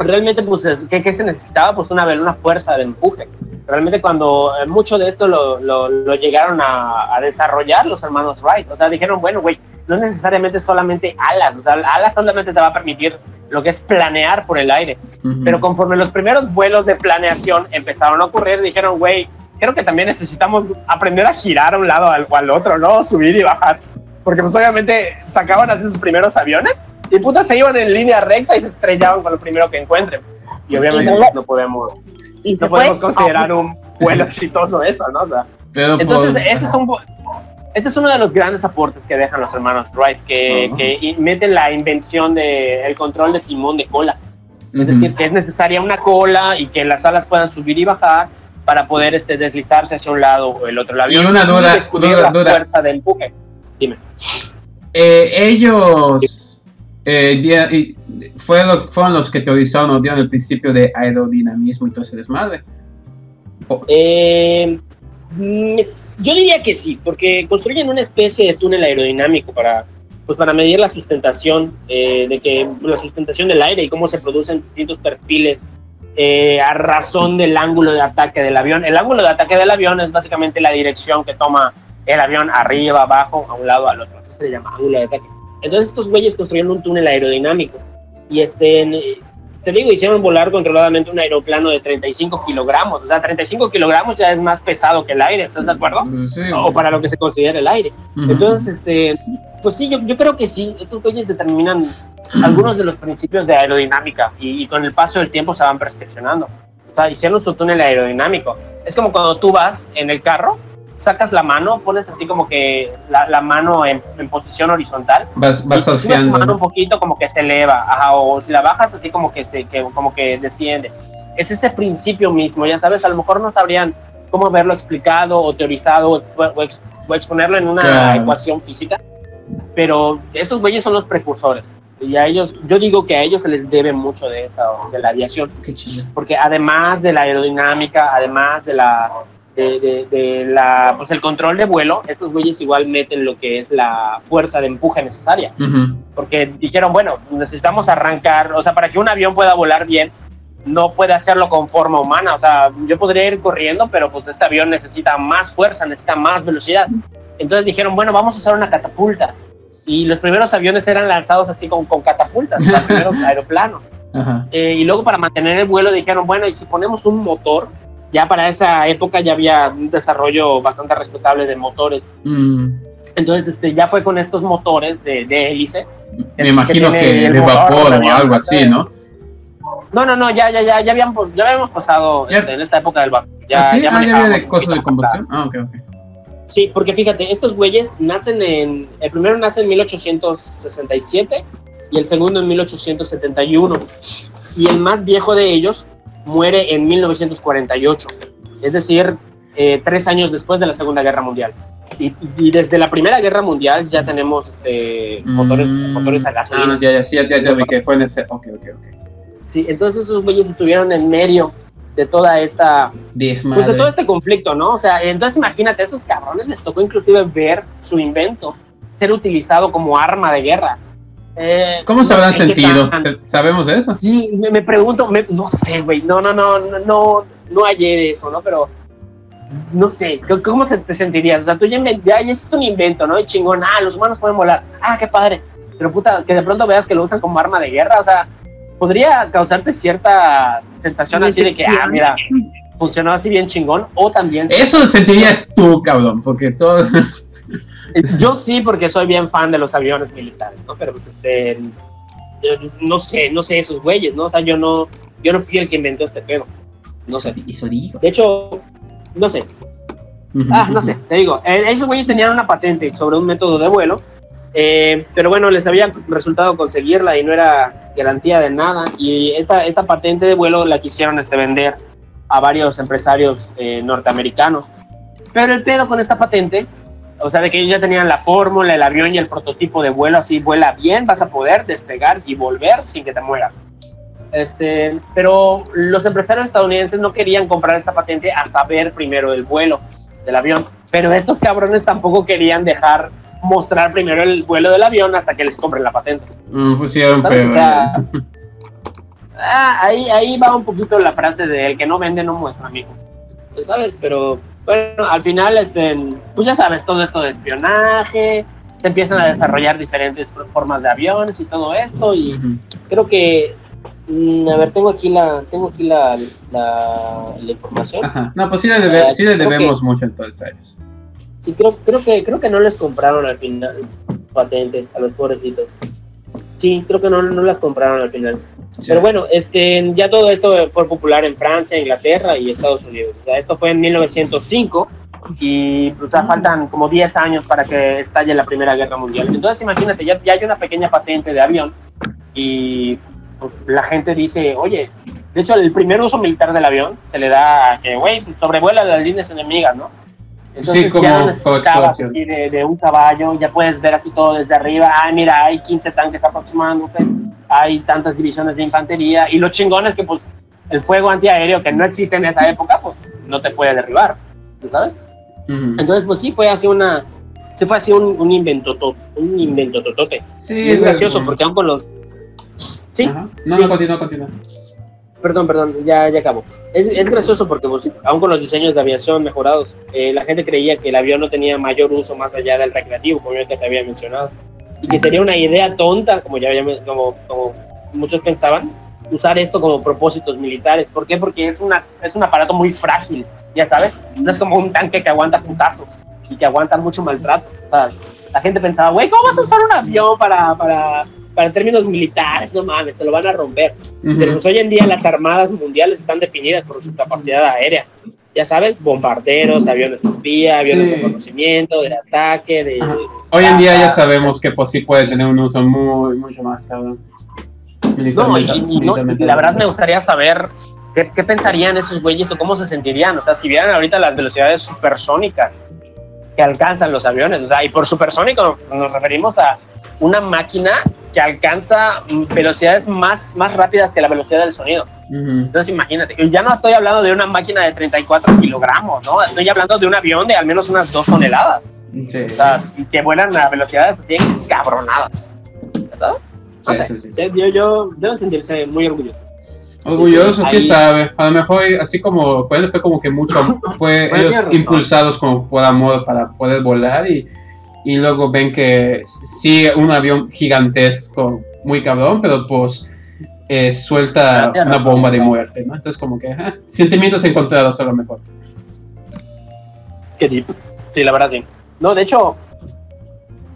realmente, pues, es- ¿qué, qué se necesitaba? Pues una, una fuerza de empuje. Realmente cuando eh, mucho de esto lo, lo- lo llegaron a, a desarrollar los hermanos Wright, o sea, dijeron, bueno, güey, no es necesariamente solamente alas, o sea, alas solamente te va a permitir lo que es planear por el aire. Ujú. Pero conforme los primeros vuelos de planeación empezaron a ocurrir, dijeron, güey, creo que también necesitamos aprender a girar a un lado o al otro, ¿no? Subir y bajar. Porque pues obviamente sacaban así sus primeros aviones y putas se iban en línea recta y se estrellaban con lo primero que encuentren. Y obviamente Sí. no podemos, Y no podemos fue. considerar un vuelo exitoso eso, ¿no? O sea, Pero, entonces, ese es, un, ese es uno de los grandes aportes que dejan los hermanos Wright, que, Ajá. que in- meten la invención del el control de timón de cola. Es ujú. decir, que es necesaria una cola y que las alas puedan subir y bajar para poder este, deslizarse hacia un lado o el otro del avión. Y una duda- descubrir duda- la duda. fuerza de empuje. Dime. Eh, ellos eh, fue fueron los que teorizaron o dieron el principio de aerodinamismo y todo ese desmadre. Eh, mm, yo diría que sí, porque construyen una especie de túnel aerodinámico para, pues para medir la sustentación, eh, de que la sustentación del aire y cómo se producen distintos perfiles eh, a razón del ángulo de ataque del avión. El ángulo de ataque del avión es básicamente la dirección que toma el avión arriba, abajo, a un lado, al otro. Eso se le llama ángulo de ataque. Entonces estos güeyes construyeron un túnel aerodinámico y este, en- te digo, hicieron volar controladamente un aeroplano de 35 kilogramos. O sea, 35 kilogramos ya es más pesado que el aire, ¿estás de acuerdo? Sí. O para lo que se considera el aire. Ujú. Entonces, este, pues sí, yo, yo creo que sí, estos güeyes determinan algunos de los principios de aerodinámica y, y con el paso del tiempo se van perfeccionando. O sea, hicieron su túnel aerodinámico. Es como cuando tú vas en el carro, sacas la mano, pones así como que la, la mano en, en posición horizontal vas, y vas si tu surfeando. mano ¿no? un poquito como que se eleva, ajá, o si la bajas así como que se que, como que desciende. Es ese principio mismo, ya sabes, a lo mejor no sabrían cómo haberlo explicado o teorizado o, expo- o ex- o exponerlo en una Claro. ecuación física, pero esos güeyes son los precursores. Y a ellos, yo digo que a ellos se les debe mucho de esa, de la aviación Qué chido. porque además de la aerodinámica, además de la de, de- de la pues el control de vuelo, estos güeyes igual meten lo que es la fuerza de empuje necesaria, Ujú. porque dijeron, bueno, necesitamos arrancar, o sea, para que un avión pueda volar bien, no puede hacerlo con forma humana, o sea, yo podría ir corriendo, pero pues este avión necesita más fuerza, necesita más velocidad. Entonces dijeron, bueno, vamos a usar una catapulta. Y los primeros aviones eran lanzados así con, con catapultas, los primeros aeroplanos. Eh, y luego para mantener el vuelo dijeron, bueno, y si ponemos un motor, ya para esa época ya había un desarrollo bastante respetable de motores. Mm. Entonces este, ya fue con estos motores de, de hélice. Me imagino tiene que el de vapor o algo así, ¿no? No, no, no, ya, ya, ya, ya, habían, ya habíamos pasado Ya. este, en esta época del vapor. Ya, ¿Ah, sí? ya Ah, ya había de cosas de combustión. Ah, ok, ok. Sí, porque fíjate, estos güeyes nacen en. El primero nace en 1867 y el segundo en 1871. Y el más viejo de ellos muere en 1948. Es decir, eh, tres años después de la Segunda Guerra Mundial. Y, y desde la Primera Guerra Mundial ya tenemos este, motores, Mm. motores a gasolina. Ah, ya, ya, sí, ya, ya, ya que fue en ese. Ok, ok, ok. Sí, entonces esos güeyes estuvieron en medio de toda esta pues de todo este conflicto, ¿no? O sea, entonces imagínate, a esos cabrones les tocó inclusive ver su invento ser utilizado como arma de guerra. Eh, ¿Cómo se no habrán sé qué sentido? tan- ¿Te- ¿Sabemos eso? Sí, me, me pregunto, me- no sé, güey, no, no, no, no, no, no hallé de eso, ¿no? Pero no sé, ¿cómo- ¿cómo se te sentirías? O sea, tú ya, ya, ya hiciste un invento, ¿no? Y chingón, ah, los humanos pueden volar, ah, qué padre. Pero puta, que de pronto veas que lo usan como arma de guerra, o sea, podría causarte cierta sensación así de que, ah, mira, funcionó así bien chingón, o también... Eso sentirías tú, cabrón, porque todo. Yo sí, porque soy bien fan de los aviones militares, ¿no? Pero pues este, no sé, no sé esos güeyes, ¿no? O sea, yo no, yo no fui el que inventó este pedo. No sé. Y su hijo. De hecho, no sé. Ah, no sé, te digo, eh, esos güeyes tenían una patente sobre un método de vuelo, eh, pero bueno, les había resultado conseguirla y no era garantía de nada. Y esta, esta patente de vuelo la quisieron este, vender a varios empresarios eh, norteamericanos. Pero el pedo con esta patente, o sea, de que ellos ya tenían la fórmula, el avión y el prototipo de vuelo, así vuela bien, vas a poder despegar y volver sin que te mueras. Este, pero los empresarios estadounidenses no querían comprar esta patente hasta ver primero el vuelo del avión. Pero estos cabrones tampoco querían dejar mostrar primero el vuelo del avión hasta que les compren la patente. Mm, ¿Sabes? pedo. O sea, ah, ahí, ahí va un poquito la frase de el que no vende no muestra, amigo. Pues, ¿Sabes? Pero bueno, al final, este, pues ya sabes, todo esto de espionaje, se empiezan a desarrollar diferentes formas de aviones y todo esto, y creo que, mm, a ver, tengo aquí la, tengo aquí la, la, la información. Ajá. No, pues sí le, debe- Ah, sí le que- debemos mucho entonces a ellos. Sí, creo, creo que creo que no les compraron al final patente a los pobrecitos. Sí, creo que no, no las compraron al final. Pero bueno, este, ya todo esto fue popular en Francia, Inglaterra y Estados Unidos. O sea, esto fue en 1905 y pues, o sea, faltan como 10 años para que estalle la Primera Guerra Mundial. Entonces imagínate, ya, ya hay una pequeña patente de avión y pues, la gente dice, oye, de hecho el primer uso militar del avión se le da a que, güey, sobrevuela las líneas enemigas, ¿no? Sí, como ya no como necesitabas exploración. así de, de un caballo, ya puedes ver así todo desde arriba. Ah, mira, hay 15 tanques aproximándose, hay tantas divisiones de infantería. Y lo chingón es que, pues, el fuego antiaéreo que no existe en esa época, pues, no te puede derribar, ¿tú ¿sabes? Entonces, pues sí, fue así una. Sí, fue así un, un invento, to- un invento totote. Sí, Y es gracioso porque aún con los. Sí, Ajá. No, sí. no, continúa, continúa. Perdón, perdón, ya, ya acabo. Es, es gracioso porque, pues, aún con los diseños de aviación mejorados, eh, la gente creía que el avión no tenía mayor uso más allá del recreativo, como yo te había mencionado. Y que sería una idea tonta, como ya como, como muchos pensaban, usar esto como propósitos militares. ¿Por qué? Porque es, una, es un aparato muy frágil, ya sabes. No es como un tanque que aguanta putazos y que aguanta mucho maltrato. O sea, la gente pensaba, güey, ¿cómo vas a usar un avión para, para, para términos militares? No mames, se lo van a romper. Ujú. Pero pues hoy en día las armadas mundiales están definidas por su capacidad aérea. Ya sabes, bombarderos, aviones espía, aviones Sí. de conocimiento, de ataque, de... Ajá. Hoy en día ya sabemos que pues sí puede tener un uso muy, mucho más, cabrón. No, y, y no, y la verdad me gustaría saber qué, qué pensarían esos güeyes o cómo se sentirían. O sea, si vieran ahorita las velocidades supersónicas que alcanzan los aviones. O sea, y por supersónico nos referimos a una máquina que alcanza mm, velocidades más, más rápidas que la velocidad del sonido. Entonces imagínate, ya no estoy hablando de una máquina de 34 kilogramos, ¿no? Estoy hablando de un avión de al menos unas 2 toneladas. Sí. O sea, que vuelan a velocidades así cabronadas. ¿Sabes? No Sí, sé. sí, sí, sí. Yo, yo, deben sentirse muy orgullosos. Orgulloso, quién sabe. A lo mejor, así como fue, como que mucho, fue ellos impulsados como por amor para poder volar y, y luego ven que sí, un avión gigantesco, muy cabrón, pero pues eh, suelta una bomba de muerte, ¿no? Entonces como que sentimientos encontrados a lo mejor. Qué deep. Sí, la verdad sí. No, de hecho.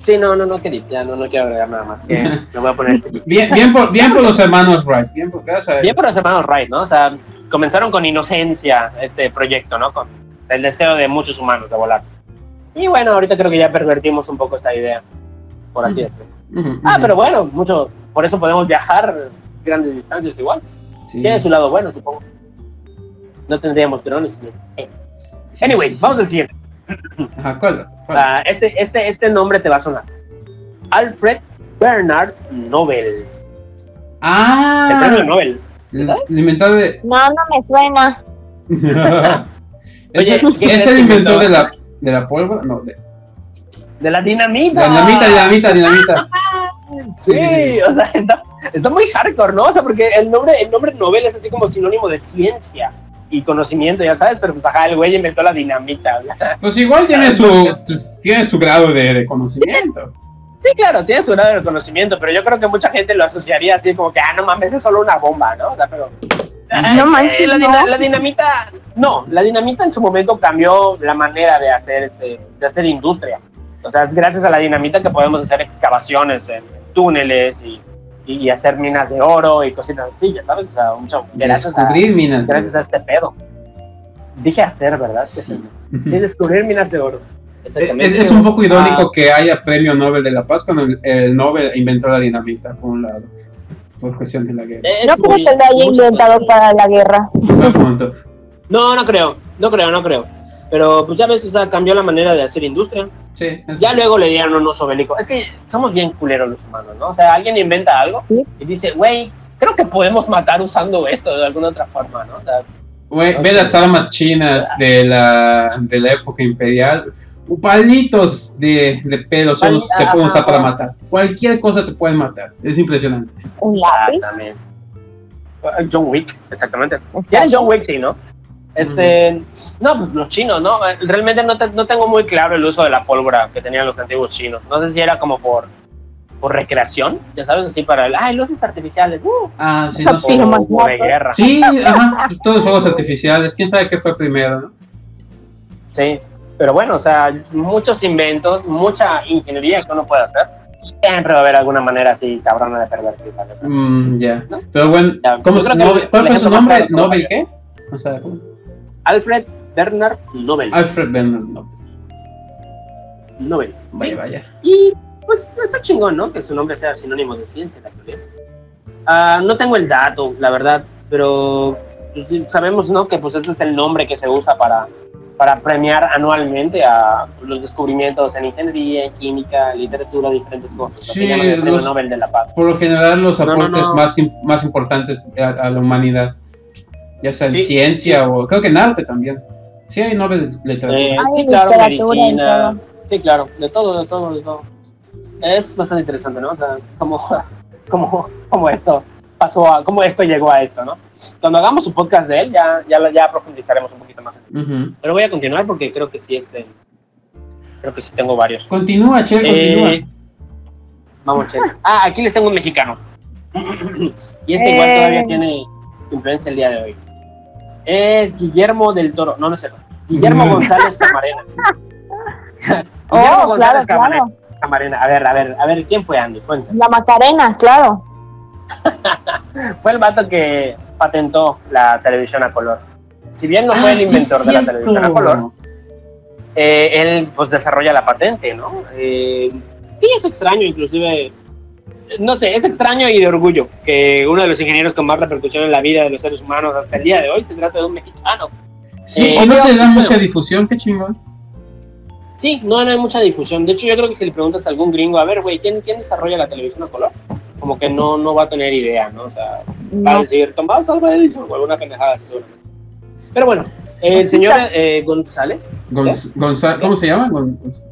Sí, no, no, no, qué deep. Ya no, no quiero agregar nada más. Que me voy a poner. Bien, bien, por, bien por los hermanos Wright, bien por, gracias a Bien por los hermanos Wright, ¿no? O sea, comenzaron con inocencia este proyecto, ¿no? Con el deseo de muchos humanos de volar. Y bueno, ahorita creo que ya pervertimos un poco esa idea, por así decirlo. Ah, pero bueno, mucho, por eso podemos viajar grandes distancias igual. Sí. Tiene su lado bueno, supongo. No tendríamos drones. Eh. Sí, Anyway, sí, sí. vamos a decir, Ajá, ¿cuál? ¿Cuál? ah, este, este, este nombre te va a sonar. Alfred Bernard Nobel. El Ah, premio Nobel. el el inventor de... No, no me suena. ¿Es, Oye, el, ¿qué es crees el inventor de la, de la pólvora? No, de De la dinamita. la dinamita, dinamita, dinamita. Sí, o sea, está, está muy hardcore, ¿no? O sea, porque el nombre, el nombre Nobel es así como sinónimo de ciencia y conocimiento, ya sabes, pero pues ajá, el güey inventó la dinamita. ¿verdad? Pues igual tiene su, pues, tiene su grado de, de conocimiento. Sí, claro, tiene su grado de conocimiento, pero yo creo que mucha gente lo asociaría así como que, ah, no mames, es solo una bomba, ¿no? O sea, pero... No manches, eh, la, no. la dinamita, no, la dinamita en su momento cambió la manera de hacer, este, de hacer industria. O sea, es gracias a la dinamita que podemos hacer excavaciones en túneles y, y hacer minas de oro y cositas así, ya sabes. O sea, mucho, gracias, a, Descubrir minas. gracias a este pedo. Dije hacer, ¿verdad? Sí. Sí, descubrir minas de oro. Exactamente. Es, es un poco irónico Ah, que haya premio Nobel de la Paz cuando el, el Nobel inventó la dinamita, por un lado, por cuestión de la guerra. es No creo que lo haya inventado cosas. para la guerra. No, no creo, no creo, no creo. Pero pues ya ves, o sea, cambió la manera de hacer industria. Sí, Ya luego le dieron un uso bélico. Es que somos bien culeros los humanos, ¿no? O sea, alguien inventa algo Sí. y dice, güey, creo que podemos matar usando esto de alguna otra forma, ¿no? O sea, Güey, ve las armas chinas de la, de la época imperial. Palitos de, de pelo son- Pali- se pueden usar ajá. para matar. Cualquier cosa te puede matar. Es impresionante. Un lápiz. Exactamente. John Wick, exactamente. Eres John Wick, sí, ¿no? Este, no, pues los chinos, ¿no? Realmente no, te- no tengo muy claro el uso de la pólvora que tenían los antiguos chinos. No sé si era como por, por recreación, ya sabes, así para el, ay, luces artificiales, uh, Ah, sí, no o, sé. Más o de guerra. Sí, ajá. Todos los fuegos artificiales. ¿Quién sabe qué fue primero, no? Sí, pero bueno, o sea, muchos inventos, mucha ingeniería que uno puede hacer. Siempre va a haber alguna manera así cabrona de pervertir. Mm, ya. ¿No? Pero bueno, Ya, ¿cómo Nobel- el ¿cuál fue su nombre? ¿Nobel qué? O sea, ¿cómo? Alfred Bernard Nobel. Alfred Bernard Nobel. Nobel. Vaya, Sí. vaya. Y pues está chingón, ¿no? Que su nombre sea sinónimo de ciencia en la actualidad. Ah, no tengo el dato, la verdad, pero pues, sabemos, ¿no? Que pues ese es el nombre que se usa para, para premiar anualmente a los descubrimientos en ingeniería, en química, literatura, diferentes cosas. lo que Sí, el Premio los- Nobel de la Paz. Por lo general, los No, no, aportes no. Más, más importantes a, a la humanidad, ya sea en Sí, ciencia o creo que en arte también. Sí, hay Nobel de literatura. Eh, Ay, sí, claro, literatura medicina. Sí, claro, de todo, de todo, de todo. Es bastante interesante, ¿no? O sea, cómo, cómo, cómo esto pasó, a, cómo esto llegó a esto, ¿no? Cuando hagamos un podcast de él, ya, ya, ya profundizaremos un poquito más. Pero voy a continuar porque creo que sí, este, creo que sí tengo varios. Continúa, Che, continúa. Eh, vamos, Che. Ah, aquí les tengo un mexicano. y este igual Eh. todavía tiene influencia el día de hoy. Es Guillermo del Toro. No, no es cierto. Guillermo González Camarena. Guillermo Oh, González claro, Camarena. claro. Camarena. A ver, a ver, a ver, ¿quién fue Andy? Cuenta. La Macarena, claro. Fue el vato que patentó la televisión a color. Si bien no fue Ah, el sí, inventor de la televisión a color, eh, él pues desarrolla la patente, ¿no? Eh, y es extraño, inclusive, no sé, es extraño y de orgullo que uno de los ingenieros con más repercusión en la vida de los seres humanos hasta el día de hoy se trata de un mexicano. Sí, Eh, y no se da bueno. mucha difusión, qué chingón. Sí, no, no hay mucha difusión. De hecho, yo creo que si le preguntas a algún gringo, a ver, güey, ¿quién, ¿quién desarrolla la televisión a color? Como que no, no va a tener idea, ¿no? O sea, va a No. decir Tomás Alva Edison o alguna pendejada así seguramente. Pero bueno, el señor eh, González, Gonz- Gonza- ¿Cómo se llama? Gon- Gonz-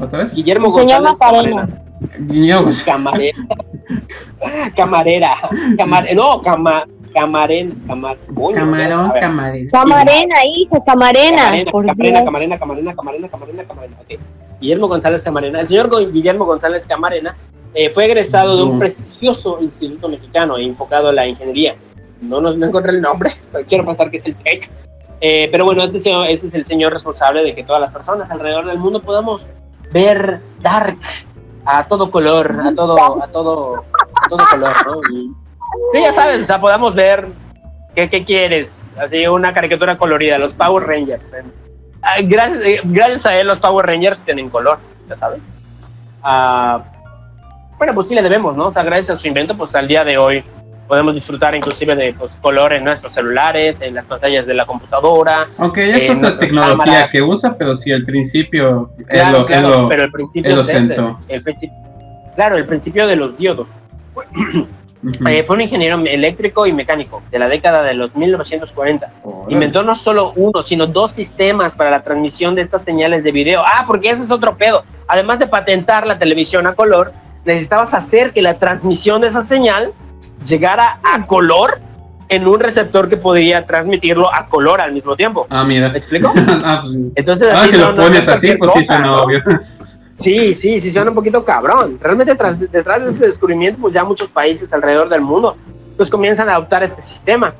¿Otra vez? Guillermo González Macarena. Camarena. Guiño Gonz- Camarera. Camarera. Camar no, cama, camaren, camar, Camarón, a ver. camarero. Camarena, hijo, Camarena. Camarena, Camarena. Camarena, Camarena, Camarena, Camarena, Camarena, ok. Guillermo González Camarena. El señor Guillermo González Camarena eh, fue egresado de un prestigioso instituto mexicano enfocado a la ingeniería. No, no, no encontré el nombre, pero quiero pensar que es el TEC. Eh, pero bueno, este, este es el señor responsable de que todas las personas alrededor del mundo podamos ver Dark a todo color, a todo, a todo, a todo color, ¿no? Y, sí, ya sabes, o sea, podamos ver qué, qué quieres, así una caricatura colorida, los Power Rangers. ah, gracias, eh, gracias a él los Power Rangers tienen color, ya sabes. Ah, bueno, pues sí le debemos, ¿no? O sea, gracias a su invento, pues al día de hoy podemos disfrutar inclusive de pues, color en nuestros celulares, en las pantallas de la computadora. Aunque ya es otra tecnología cámaras. que usa, pero sí, al principio Claro, lo- él claro, lo- pero el principio lo es ese, el principio, claro, el principio de los diodos. Ujú. Eh, fue un ingeniero eléctrico y mecánico de la década de los 1940. Órale. Inventó no solo uno, sino dos sistemas para la transmisión de estas señales de video. Ah, porque ese es otro pedo. Además de patentar la televisión a color, necesitabas hacer que la transmisión de esa señal llegara a color en un receptor que podría transmitirlo a color al mismo tiempo. Ah, mira. ¿Me explico? ah, pues. Entonces, Ah, así que no- lo no pones es así, pues sí suena ¿no? obvio. Sí, sí, sí, suena un poquito cabrón. Realmente tras- detrás de este descubrimiento, pues ya muchos países alrededor del mundo, pues comienzan a adoptar este sistema.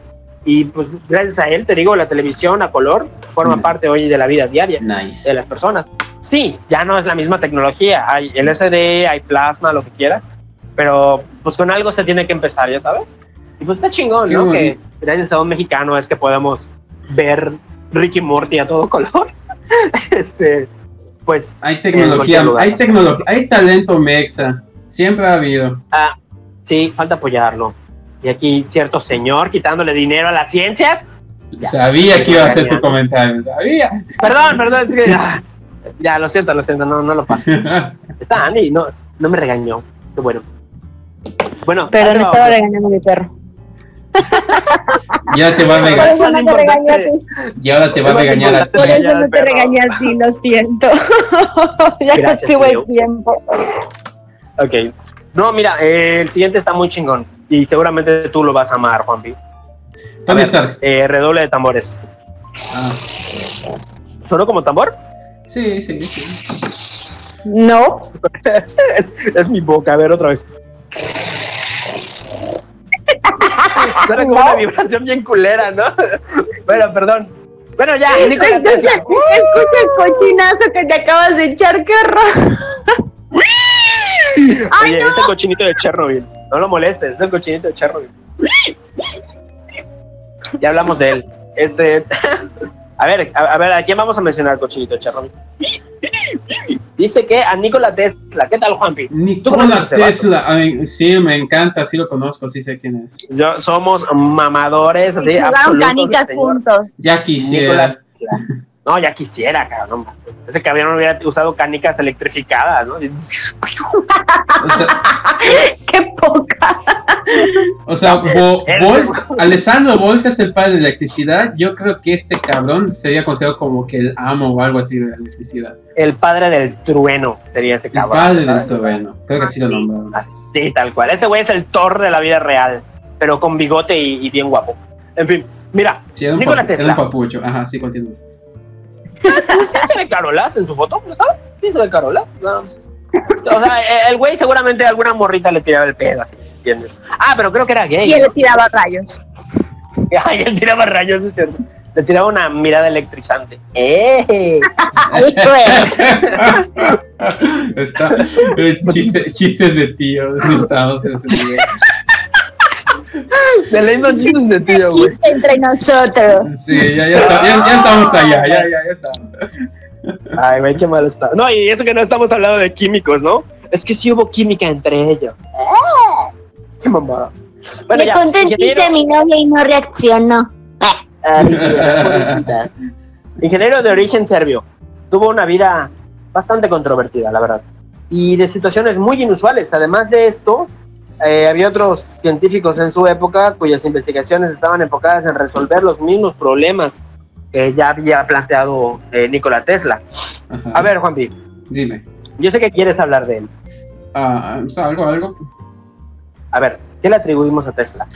Y pues gracias a él, te digo, la televisión a color forma Mm. parte hoy de la vida diaria Nice. de las personas. Sí, ya no es la misma tecnología. Hay LCD, hay plasma, lo que quieras. Pero pues con algo se tiene que empezar, ya sabes. Y pues está chingón, Qué ¿no? bonito. Que gracias a un mexicano es que podemos ver Ricky Morty a todo color. este, pues. Hay tecnología, hay tecnología, hay talento mexa. Siempre ha habido. Ah, sí, falta apoyarlo. Y aquí cierto señor quitándole dinero a las ciencias. Ya. Sabía que iba a hacer tu comentario, sabía. Perdón, perdón, es que ya, ya, lo siento, lo siento, no, no lo paso. Está Andy, no, no me regañó. Qué bueno. Bueno, Pero no estaba otro. regañando a mi perro. ya te va a Por regañar, eso no te importante. regañé a ti. y ahora te va a regañar a importante Por ti. eso no te regañé a ti, lo siento. ya no tuve Julio. tiempo. Ok. No, mira, eh, el siguiente está muy chingón. Y seguramente tú lo vas a amar, Juanpi. Tony Stark. eh, redoble de tambores. Ah, ¿Sonó como tambor? sí, sí, sí. No. es, es mi boca, a ver otra vez. Suena como una vibración bien culera, ¿no? bueno, perdón. Bueno, ya, Escucha, escucha el cochinazo que te acabas de echar, qué horror. Ay, Oye, es el cochinito de Chernobyl. No lo molestes, es el cochinito de Chernobyl. Ya hablamos de él. Este. A ver, a, a ver, ¿a quién vamos a mencionar el cochinito de Chernobyl? Dice que a Nikola Tesla. ¿Qué tal, Juanpi? Nikola Tesla, ay, sí, me encanta, sí lo conozco, sí sé quién es. Yo, somos mamadores, así, Jugaron absolutos. canicas juntos. Ya quisiera. Nikola. No, ya quisiera, cabrón. Ese cabrón hubiera usado canicas electrificadas, ¿no? O sea, Qué poca. o sea, El- Alessandro Volta es el padre de la electricidad. Yo creo que este cabrón sería considerado como que el amo o algo así de la electricidad. El padre del trueno sería ese El cabrón. padre del trueno. Creo que así lo nombraron. Así, tal cual. Ese güey es el Thor de la vida real, pero con bigote y, y bien guapo. En fin, mira, Sí, era Nikola era Tesla. un papucho. Ajá, sí, continúa. ¿Sí, sí se ve Carolas en su foto? ¿No sabes? Sí se ve Carolas. No. O sea, eh, el güey seguramente alguna morrita le tiraba el pedo, así, ¿entiendes? Ah, pero creo que era gay. Y él ¿no? le tiraba rayos. Ay, él tiraba rayos, es cierto. Le tiraba una mirada electrizante. ¡Eh! Está, eh, chiste- chistes de tío. No estamos en ese nivel. Chistes de tío, güey. Entre nosotros. Sí, ya, ya, está- ya- ya estamos allá. Ya, ya, ya estamos. Ay, güey, qué malo está. No, y eso que no estamos hablando de químicos, ¿no? Es que sí hubo química entre ellos. Qué mamada. Bueno, Le conté ingeniero- a mi novia y no reaccionó. Ay, sí. Ingeniero de origen serbio. Tuvo una vida bastante controvertida, la verdad. Y de situaciones muy inusuales. Además de esto, eh, había otros científicos en su época cuyas investigaciones estaban enfocadas en resolver los mismos problemas que ya había planteado eh, Nikola Tesla. Ajá. A ver, Juanpi, Dime. yo sé que quieres hablar de él. Ah, o sea, algo, algo. A ver, ¿qué le atribuimos a Tesla?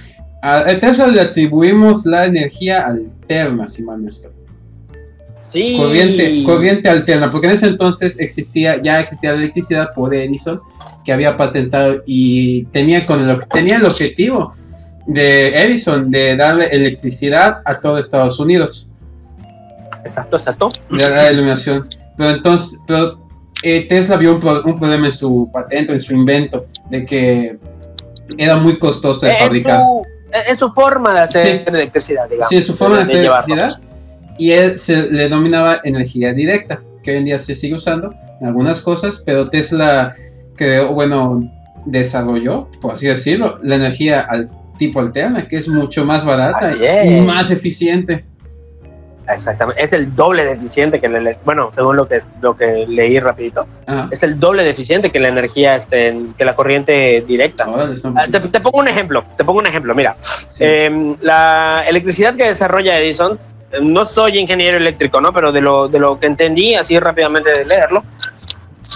A Tesla le atribuimos la energía alterna, si mal no estoy. Sí. Corriente, corriente alterna, porque en ese entonces existía, ya existía la electricidad por Edison, que había patentado y tenía, con el, tenía el objetivo de Edison de darle electricidad a todo Estados Unidos, Exacto, exacto. de la iluminación. Pero entonces, pero eh, Tesla vio un, pro- un problema en su patente, en su invento, de que era muy costoso de en, fabricar. su, en su forma de hacer Sí. electricidad, digamos. Sí, su forma de hacer electricidad. Y él se le denominaba energía directa, que hoy en día se sigue usando en algunas cosas, pero Tesla creó, bueno, desarrolló, por así decirlo, la energía al tipo alterna, que es mucho más barata y más eficiente. Exactamente. Es el doble de eficiente que le, bueno, según lo que lo que leí rapidito, es el doble de eficiente que la energía, este, que la corriente directa. Ah, Te, te pongo un ejemplo, te pongo un ejemplo, mira, sí. eh, la electricidad que desarrolla Edison, no soy ingeniero eléctrico, ¿no? Pero de lo, de lo que entendí, así rápidamente de leerlo,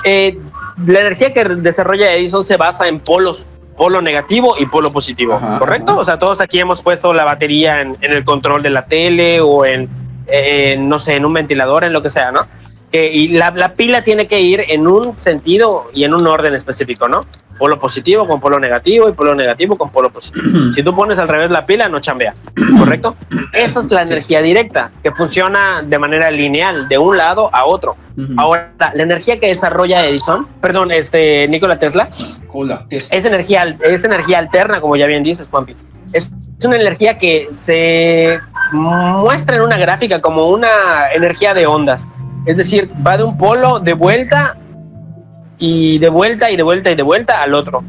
eh, la energía que desarrolla Edison se basa en polos, polo negativo y polo positivo, Ajá, ¿correcto? ajá. O sea, todos aquí hemos puesto la batería en, en el control de la tele o en, eh, no sé, en un ventilador, en lo que sea, ¿no? Que, y la, la pila tiene que ir en un sentido y en un orden específico, ¿no? Polo positivo con polo negativo y polo negativo con polo positivo. si tú pones al revés la pila, no chambea, ¿correcto? Esa es la Sí. energía directa, que funciona de manera lineal, de un lado a otro. Ahora, la energía que desarrolla Edison, perdón, este Nikola Tesla, Hola, Tesla. es energía, es energía alterna, como ya bien dices, Juanpi. Es una energía que se muestra en una gráfica como una energía de ondas. Es decir, va de un polo de vuelta y de vuelta y de vuelta y de vuelta al otro.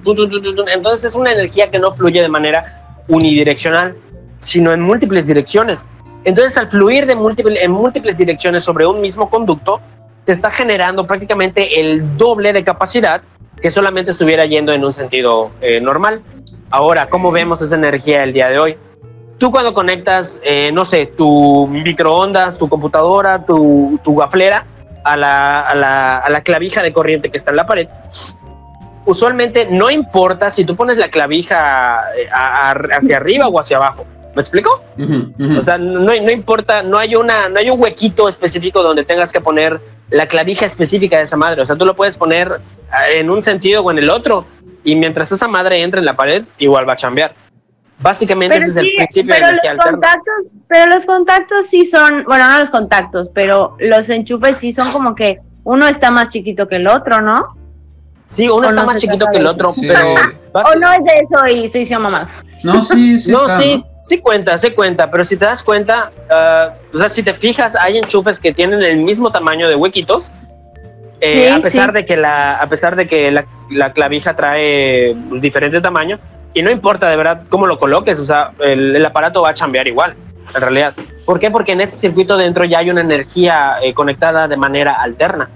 Entonces es una energía que no fluye de manera unidireccional, sino en múltiples direcciones. Entonces al fluir de múltiple, en múltiples direcciones sobre un mismo conducto, te está generando prácticamente el doble de capacidad que solamente estuviera yendo en un sentido eh, normal. Ahora, ¿cómo vemos esa energía el día de hoy? Tú cuando conectas, eh, no sé, tu microondas, tu computadora, tu, tu gaflera a la, a, la, a la clavija de corriente que está en la pared, usualmente no importa si tú pones la clavija eh, a- a- hacia arriba o hacia abajo. ¿Me explico? O sea, no, no importa, no hay, una, no hay un huequito específico donde tengas que poner la clavija específica de esa madre. O sea, tú lo puedes poner eh, en un sentido o en el otro. Y mientras esa madre entre en la pared, igual va a chambear. Básicamente Pero, ese es el principio de pero energía los alterna. contactos, pero los contactos sí son, bueno, no los contactos, pero los enchufes sí son como que uno está más chiquito que el otro, ¿no? Sí, uno o está no más chiquito que el de otro, pero... O no es de eso y estoy diciendo mamás. No, sí, sí. no, está, sí, sí cuenta, sí cuenta, pero si te das cuenta, ah, o sea, si te fijas, hay enchufes que tienen el mismo tamaño de huequitos, eh, Sí, a pesar sí. de que la, a pesar de que la, la clavija trae diferente tamaño, y no importa de verdad cómo lo coloques, o sea, el, el aparato va a chambear igual, en realidad. ¿Por qué? Porque en ese circuito dentro ya hay una energía eh, conectada de manera alterna.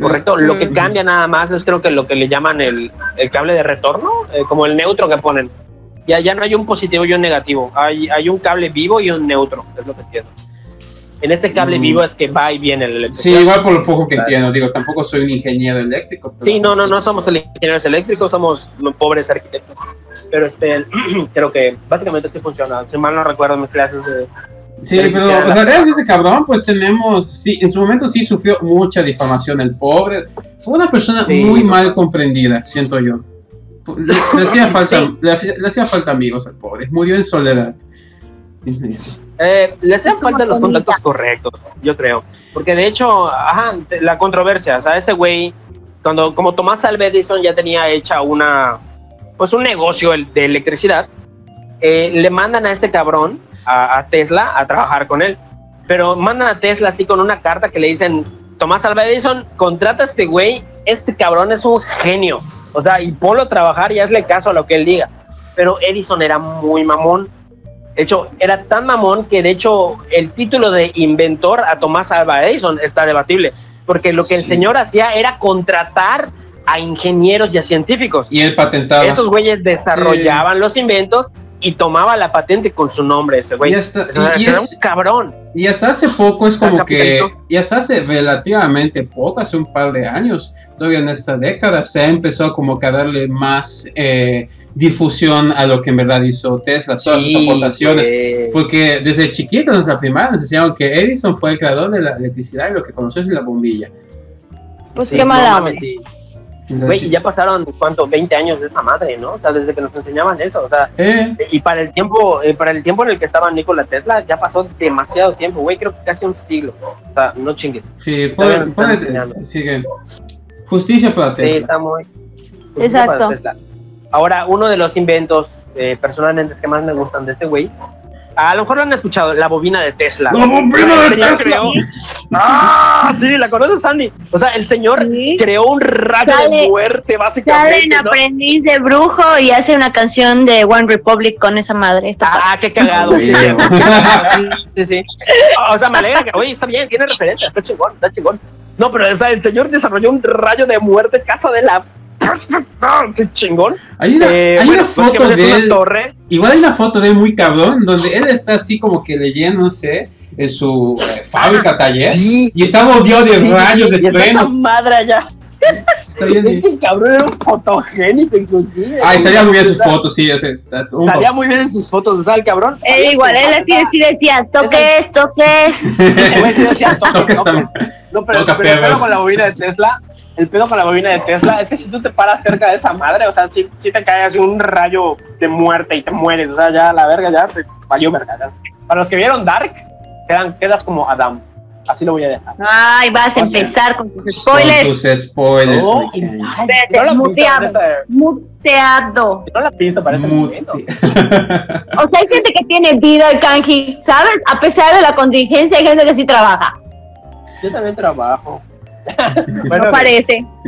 Correcto, lo que Mm. cambia nada más es creo que lo que le llaman el, el cable de retorno, eh, como el neutro que ponen. Ya, ya no hay un positivo y un negativo, hay, hay un cable vivo y un neutro, es lo que entiendo. En ese cable Mm. vivo es que va y viene el eléctrico. Sí, igual por lo poco que entiendo. Digo, tampoco soy un ingeniero eléctrico. pero- Sí, no, no, no somos ingenieros eléctricos, somos pobres arquitectos. Pero este, creo que básicamente sí funciona. Si mal no recuerdo mis clases de... Sí, pero, o sea, gracias a ese cabrón, pues tenemos, sí, en su momento sí sufrió mucha difamación el pobre. Fue una persona Sí. muy mal comprendida, siento yo. Le, le hacía falta, le, hacía- le hacía falta amigos al pobre. Murió en soledad. Eh, le hacen falta los contactos correctos, yo creo. Porque de hecho, ajá, la controversia, o sea, ese güey, cuando como Tomás Alva Edison ya tenía hecha una, pues un negocio de electricidad, eh, le mandan a este cabrón, a, a Tesla, a trabajar con él. Pero mandan a Tesla así con una carta que le dicen, Tomás Alva Edison, contrata a este güey, este cabrón es un genio. O sea, y ponlo a trabajar y hazle caso a lo que él diga. Pero Edison era muy mamón. De hecho, era tan mamón que de hecho el título de inventor a Tomás Alva Edison está debatible, porque lo que el señor hacía era contratar a ingenieros y a científicos. Y él patentaba. Esos güeyes desarrollaban los inventos y tomaba la patente con su nombre ese güey. Y hasta- O sea, y- y era es- un cabrón. Y hasta hace poco es como que, y hasta hace relativamente poco, hace un par de años, todavía en esta década, se ha empezado como que a darle más eh, difusión a lo que en verdad hizo Tesla, todas sus Sí, aportaciones. güey. Porque desde chiquito en nuestra primaria nos enseñaron que Edison fue el creador de la electricidad y lo que conoció es la bombilla. Pues Sí, qué no mala sí. Entonces, Güey, sí. ya pasaron, ¿cuánto? 20 años de esa madre, ¿no? O sea, desde que nos enseñaban eso, o sea, Eh, y para el tiempo, eh, para el tiempo en el que estaba Nikola Tesla, ya pasó demasiado tiempo, güey, creo que casi un siglo. O sea, no chingues. sí, puede- puede- sigue. Justicia para Sí, Tesla. está muy. Exacto. para Tesla. Ahora, uno de los inventos eh, personalmente que más me gustan de ese güey, a lo mejor lo han escuchado, la bobina de Tesla. ¡La bobina de El señor Tesla! creó- ¡Ah! Sí, la conoces, Sandy. O sea, el señor Sí. creó un rayo de Sale- muerte, Sale básicamente. en ¿no? aprendiz de brujo y hace una canción de One Republic con esa madre. Está padre. Ah, qué cagado. Sí. sí, sí, sí. O sea, me alegra que, oye, está bien, tiene referencia, está chingón, está chingón. No, pero o sea, el señor desarrolló un rayo de muerte, casa de la. Sí, chingón. Hay una, Eh, hay bueno, una foto de una él. torre. Igual hay una foto de él muy cabrón, donde él está así como que leyendo, no sé, en su eh, fábrica taller. Sí. Y está rodeado de Sí, rayos sí, de truenos. madre allá. Está bien. Es que el cabrón era un fotogénico, inclusive. Ay, salía muy bien sus O sea, fotos, sí, ese. Está Salía muy bien en sus fotos, o sea, el cabrón. Eh, igual, él así, decía, toques, toques. El güey sí decía, toque, Toca esta- toque. No, pero, toca pero el perro. pedo con la bobina de Tesla el pedo con la bobina de Tesla es que si tú te paras cerca de esa madre, o sea, si, si te cae así un rayo de muerte y te mueres, o sea, ya la verga ya te valió verga. ya. Para los que vieron Dark, quedan, quedas como Adam. Así lo voy a dejar. Ay, vas a empezar con tus Con spoilers. tus spoilers. No, me y- cae. ay, Espérate, si no la muteado. no la visto para este. Mute. O sea, hay gente que tiene vida, el kanji, ¿sabes? A pesar de la contingencia, hay gente que sí trabaja. Yo también trabajo. No bueno, parece.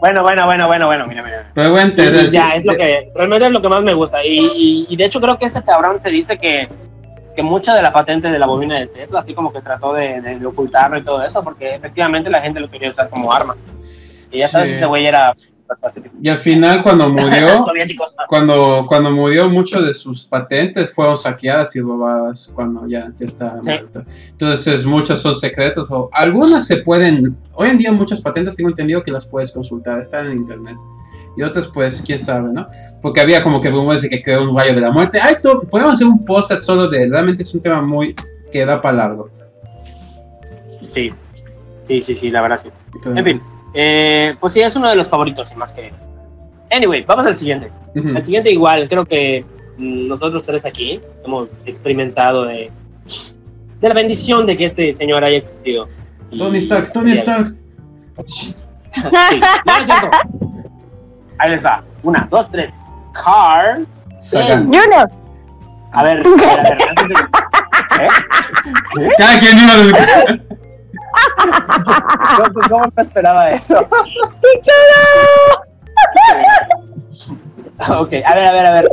bueno, bueno, bueno, bueno, bueno, mira, mira. Pero bueno, te Y ya, es lo que, realmente es lo que más me gusta. Y, y, y de hecho creo que ese cabrón se dice que, que mucha de la patente de la bobina de Tesla, así como que trató de, ocultarlo y todo eso, porque efectivamente la gente lo quería usar como arma. Y ya sabes, Sí. ese güey era. Y al final, cuando murió, cuando, cuando murió, muchos de sus patentes fueron saqueadas y robadas cuando ya, ya está Sí. muerto. Entonces, muchos son secretos o algunas se pueden. Hoy en día, muchas patentes tengo entendido que las puedes consultar, están en internet. Y otras, pues, quién sabe, ¿no? Porque había como que rumores de que creó un rayo de la muerte. Ay, podemos hacer un podcast solo de. Realmente es un tema muy. que da para largo. Sí, sí, sí, sí, la verdad sí. Pero- En fin, eh, pues sí, es uno de los favoritos, y más que... Anyway, vamos al siguiente. Ujú. El siguiente igual, creo que mm, nosotros tres aquí hemos experimentado de, de la bendición de que este señor haya existido. Tony Stark, Tony Sí, Stark. Sí, no, es cierto. Ahí les va. Una, dos, tres. Carl. Sagan. Junior. A ver, a ver, a ver. antes de- ¿Eh? Cada quien iba a ¿Cómo, cómo me esperaba eso? ok, a ver, a ver, a ver.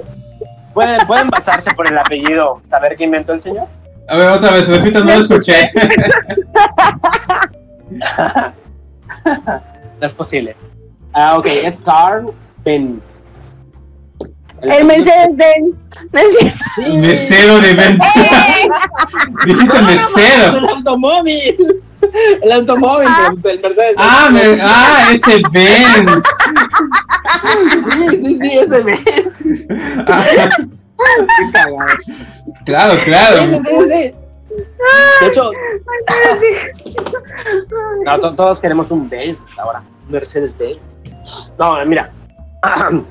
¿Pueden, ¿Pueden basarse por el apellido saber qué inventó el señor? A ver, otra vez, repito, no lo escuché. No es posible. Ah, ok, es Carl Benz. El Mercedes-Benz. ¿No es cierto? Sí. Mesero de Benz. Dijiste mesero. El automóvil. El automóvil, pues, el Mercedes. Ah, me- ah, ese Benz. Sí, sí, sí, ese Benz. Ah, Qué cagado. claro, claro. sí, sí, sí. De hecho, no, to- todos queremos un Benz ahora. Mercedes Benz. No, mira.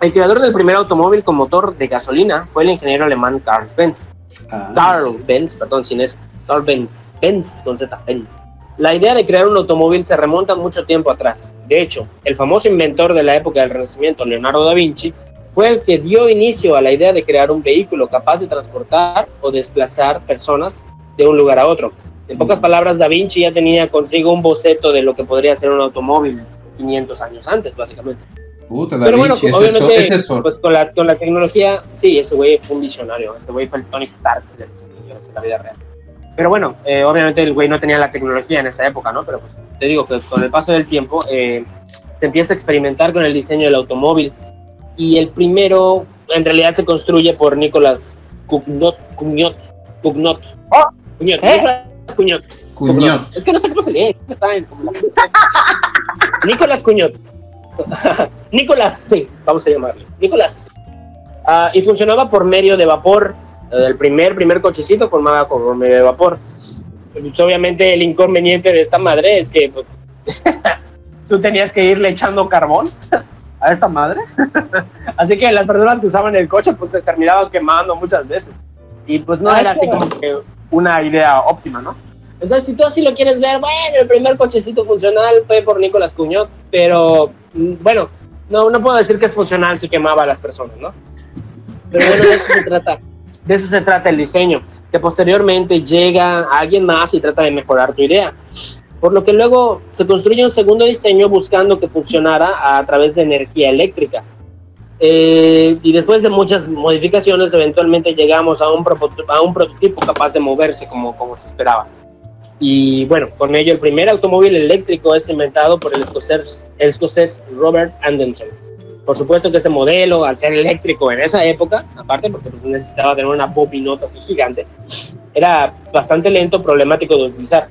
El creador del primer automóvil con motor de gasolina fue el ingeniero alemán Carl Benz. Ah, Carl Benz, perdón, sin eso. Carl Benz. Benz con Z, Benz. La idea de crear un automóvil se remonta mucho tiempo atrás. De hecho, el famoso inventor de la época del Renacimiento, Leonardo da Vinci, fue el que dio inicio a la idea de crear un vehículo capaz de transportar o desplazar personas de un lugar a otro. En pocas palabras, da Vinci ya tenía consigo un boceto de lo que podría ser un automóvil 500 años antes, básicamente. Puta, Pero bueno, Vinci, es eso, obviamente, es eso. pues con la, con la tecnología, sí, ese güey fue un visionario. Ese güey fue el Tony Stark de la vida real. Pero bueno, eh, obviamente el güey no tenía la tecnología en esa época, ¿no? Pero pues te digo que con el paso del tiempo eh, se empieza a experimentar con el diseño del automóvil. Y el primero, en realidad, se construye por Nicolás Cugnot. Cugnot. Cugnot. Oh, Cugnot. Nicolás Cugnot. Cuñot. Es que no sé cómo se lee. Está en como la- Nicolás C, vamos a llamarle. Nicolás C. Ah, y funcionaba por medio de vapor. Eh, El primer, primer cochecito formaba por medio de vapor. Pues, obviamente el inconveniente de esta madre es que pues, tú tenías que irle echando carbón a esta madre. así que las personas que usaban el coche pues se terminaban quemando muchas veces. Y pues no Ay, era así como que una idea óptima, ¿no? Entonces, si tú así lo quieres ver, bueno, el primer cochecito funcional fue por Nicolás Cuñot, pero bueno, no, puedo decir que es funcional si quemaba a las personas, ¿no? Pero bueno, de eso se trata. De eso se trata el diseño, que posteriormente llega alguien más y trata de mejorar tu idea. Por lo que luego se construye un segundo diseño buscando que funcionara a través de energía eléctrica. Eh, y después de muchas modificaciones, eventualmente llegamos a un, prototipo capaz de moverse como se esperaba. Y bueno, con ello el primer automóvil eléctrico es inventado por el escocés, el escocés Robert Anderson. Por supuesto que este modelo, al ser eléctrico en esa época, aparte porque pues, necesitaba tener una bobinota así gigante, era bastante lento, problemático de utilizar.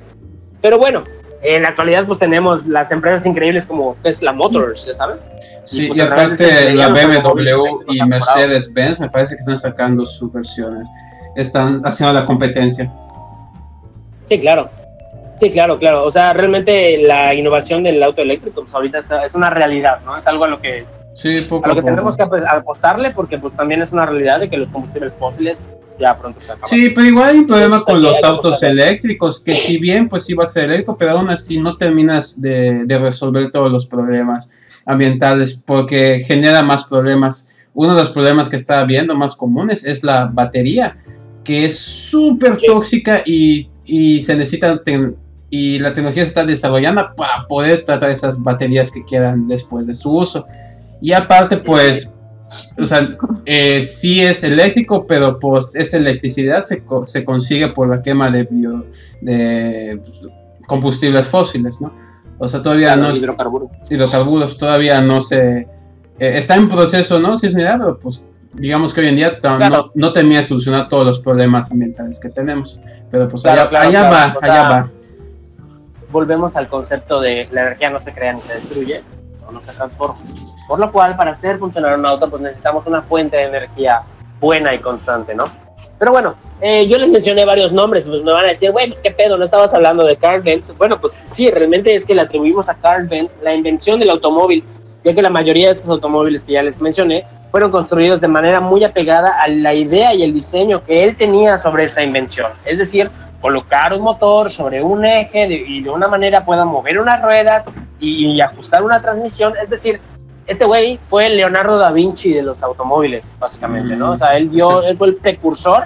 Pero bueno, en la actualidad pues tenemos las empresas increíbles como Tesla Motors, ¿ya sabes? Sí, pues, y través de aparte la BMW y. Mercedes-Benz me parece que están sacando sus versiones. Están haciendo la competencia. Sí, claro. Sí, claro, claro. O sea, realmente la innovación del auto eléctrico, pues ahorita es, una realidad, ¿no? Es algo a lo que, Sí, poco a lo que poco. tenemos que ap- apostarle, porque pues también es una realidad de que los combustibles fósiles ya pronto se acaban. Sí, pero igual hay un problema Entonces, con los autos eléctricos, que si bien pues sí va a ser eléctrico, pero aún así no terminas de, de resolver todos los problemas ambientales porque genera más problemas. Uno de los problemas que está habiendo más comunes es la batería, que es súper Sí. tóxica y, y se necesita y la tecnología se está desarrollando para poder tratar esas baterías que quedan después de su uso. Y aparte, pues, o sea, eh, sí es eléctrico, pero pues esa electricidad se, co- se consigue por la quema de, bio- de combustibles fósiles, ¿no? O sea, todavía Claro, no es hidrocarburos. hidrocarburos, todavía no se... eh, está en proceso, ¿no? Sí, es unidad, pero pues digamos que hoy en día Claro. no, no termina de solucionar todos los problemas ambientales que tenemos. Pero pues Claro, allá, allá va, allá va. Volvemos al concepto de la energía no se crea ni se destruye, solo se transforma. Por lo cual, para hacer funcionar un auto, pues necesitamos una fuente de energía buena y constante, ¿no? Pero bueno, eh, yo les mencioné varios nombres, pues me van a decir, güey, pues qué pedo, no estabas hablando de Carl Benz. Bueno, pues sí, realmente es que le atribuimos a Carl Benz la invención del automóvil, ya que la mayoría de esos automóviles que ya les mencioné fueron construidos de manera muy apegada a la idea y el diseño que él tenía sobre esta invención. Es decir, colocar un motor sobre un eje de- y de una manera pueda mover unas ruedas y, y ajustar una transmisión. Es decir, este güey fue el Leonardo da Vinci de los automóviles, básicamente, ¿no? O sea, él, dio, él fue el precursor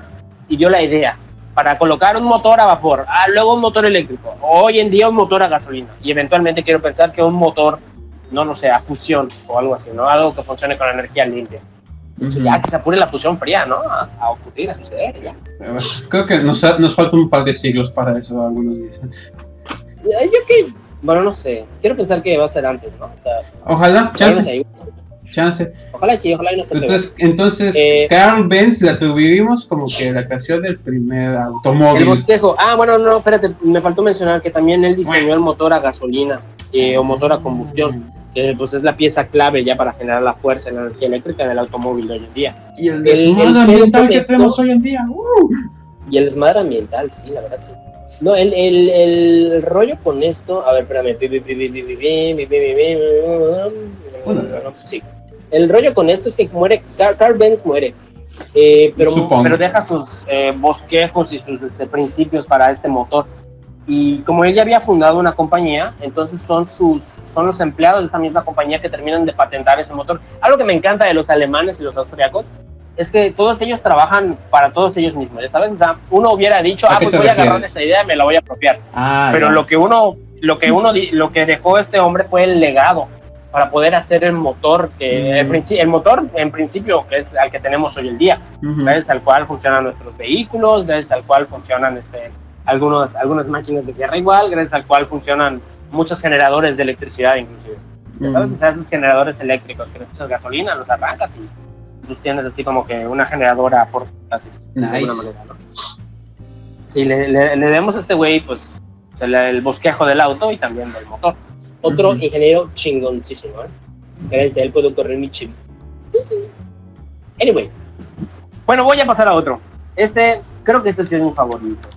y dio la idea para colocar un motor a vapor, ah, luego un motor eléctrico, hoy en día un motor a gasolina y eventualmente quiero pensar que un motor, no lo sé, a fusión o algo así, ¿no? Algo que funcione con energía limpia. Ujú. Ya que se apure la fusión fría, ¿no? A, a ocurrir, a suceder, ya. Creo que nos, nos falta un par de siglos para eso, algunos dicen. Yo que, bueno, no sé, quiero pensar que va a ser antes, ¿no? O sea, Ojalá, chance, chance. ojalá sí, ojalá y no se Entonces, entonces Eh, Carl Benz le atribuimos como que la creación del primer El automóvil. bosquejo. Ah, bueno, no, espérate, me faltó mencionar que también él diseñó el motor a gasolina eh, o motor a combustión, que pues es la pieza clave ya para generar la fuerza y la energía eléctrica del automóvil de hoy en día. Y el desmadre el, el ambiental que esto, tenemos hoy en día. Uh. Y el desmadre ambiental, sí, la verdad, sí. No, el, el, el rollo con esto, a ver, espérame. El rollo con esto es que muere, Car, Car Benz muere. Eh, pero, pero deja sus eh, bosquejos y sus este, principios para este motor y como él ya había fundado una compañía, entonces son, sus, son los empleados de esta misma compañía que terminan de patentar ese motor. Algo que me encanta de los alemanes y los austriacos es que todos ellos trabajan para todos ellos mismos, ¿ya ¿sabes? O sea, uno hubiera dicho, ¿A ah, pues voy a agarrar refieres? esta idea me la voy a apropiar. Ah, Pero ya. lo que uno, lo que uno, lo que dejó este hombre fue el legado para poder hacer el motor que, Mm. el, el motor en principio que es al que tenemos hoy en día, Ujú. gracias al cual funcionan nuestros vehículos, gracias al cual funcionan este, algunos, algunas máquinas de guerra igual, gracias al cual funcionan muchos generadores de electricidad inclusive. ¿Sabes? O sea, esos generadores eléctricos que echas gasolina, los arrancas y los tienes así como que una generadora de Nice. alguna manera, ¿no? Sí, le, le, le demos a este güey, pues, el bosquejo del auto y también del motor. Otro Ujú. ingeniero chingoncísimo, ¿eh? Gracias a él puedo correr mi chip. Anyway. Bueno, voy a pasar a otro. Este, creo que este sí es mi favorito.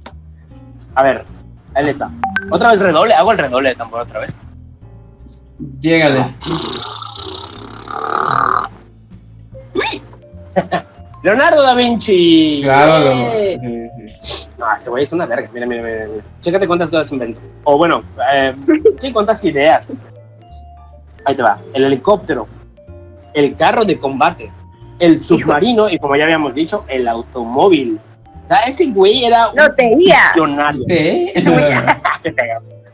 A ver, ahí está. Otra vez redoble, hago el redoble de tambor otra vez. Llégale. Leonardo da Vinci. Claro, lo- sí, sí. No, ese güey es una verga. Mira, mira, mira. mira. Chécate cuántas cosas inventó. O bueno, eh, sí, cuántas ideas. Ahí te va. El helicóptero, el carro de combate, el submarino y como ya habíamos dicho, el automóvil. Sea, ese güey era un visionario. Sí. Ese güey, que te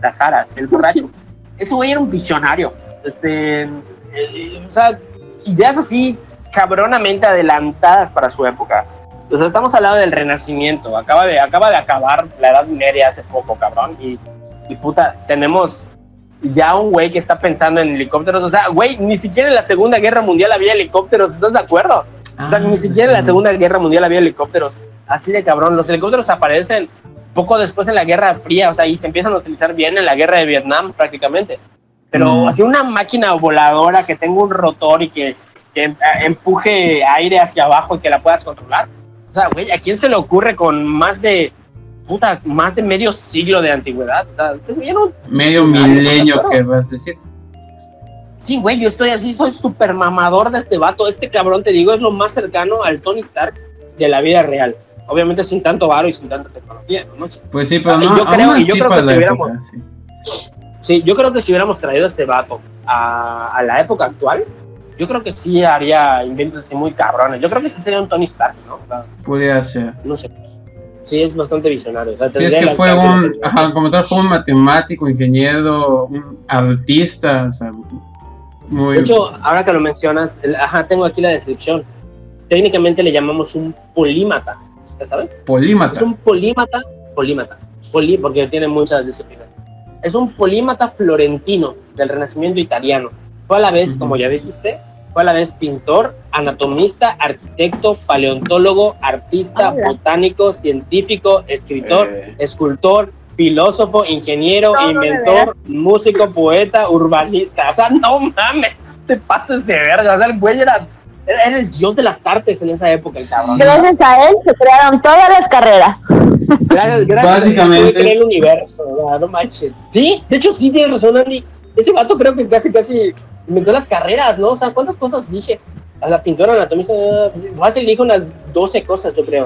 las jaras, el borracho. Ese güey era un visionario. Este, eh, o sea, ideas así cabronamente adelantadas para su época. O sea, estamos hablando del renacimiento. Acaba de, acaba de acabar la Edad Media hace poco, cabrón. Y, y puta, tenemos ya un güey que está pensando en helicópteros. O sea, güey, ni siquiera en la Segunda Guerra Mundial había helicópteros. ¿Estás de acuerdo? O sea, Ah, ni siquiera en la Segunda Guerra Mundial había helicópteros. Así de cabrón. Los helicópteros aparecen poco después en la Guerra Fría, o sea, y se empiezan a utilizar bien en la Guerra de Vietnam prácticamente. Pero Mm. así una máquina voladora que tenga un rotor y que, que em- empuje aire hacia abajo y que la puedas controlar. O sea, güey, ¿a quién se le ocurre con más de puta, más de medio siglo de antigüedad. O sea, Medio milenio, claro. querrás decir. Sí, güey, yo estoy así, soy súper mamador de este vato. Este cabrón, te digo, es lo más cercano al Tony Stark de la vida real. Obviamente sin tanto varo y sin tanta tecnología, ¿no? Pues sí, pero Ah, no, yo creo- yo que si hubiéramos- época, sí. Sí, yo creo que si hubiéramos traído a este vato a, a la época actual, yo creo que sí haría inventos así muy cabrones. Yo creo que sí sería un Tony Stark, ¿no? O sea, Podría ser. no sé. Sí, es bastante visionario. O sea, Sí, es que fue un, ajá, como tal, fue un matemático, ingeniero, un artista, o sea, muy... De hecho, ahora que lo mencionas, el- ajá, tengo aquí la descripción. Técnicamente le llamamos un polímata, ¿sabes? Es polímata. un polímata, polímata, poli, porque tiene muchas disciplinas. Es un polímata florentino del Renacimiento italiano. Fue a la vez, Ujú. como ya dijiste, fue a la vez pintor, anatomista, arquitecto, paleontólogo, artista, Hola. botánico, científico, escritor, Eh, escultor, filósofo, ingeniero, de inventor, músico, poeta, urbanista. O sea, no mames, te pases de verga. O sea, el güey era, era el dios de las artes en esa época, el cabrón. Gracias a él se crearon todas las carreras. Gracias, gracias Básicamente. a creé el universo, o sea, no manches. Sí, de hecho sí tienes razón, Andy. Ese vato creo que casi, casi inventó las carreras, ¿no? O sea, ¿cuántas cosas dije? A la pintora anatomista, fácil dijo unas 12 cosas, yo creo.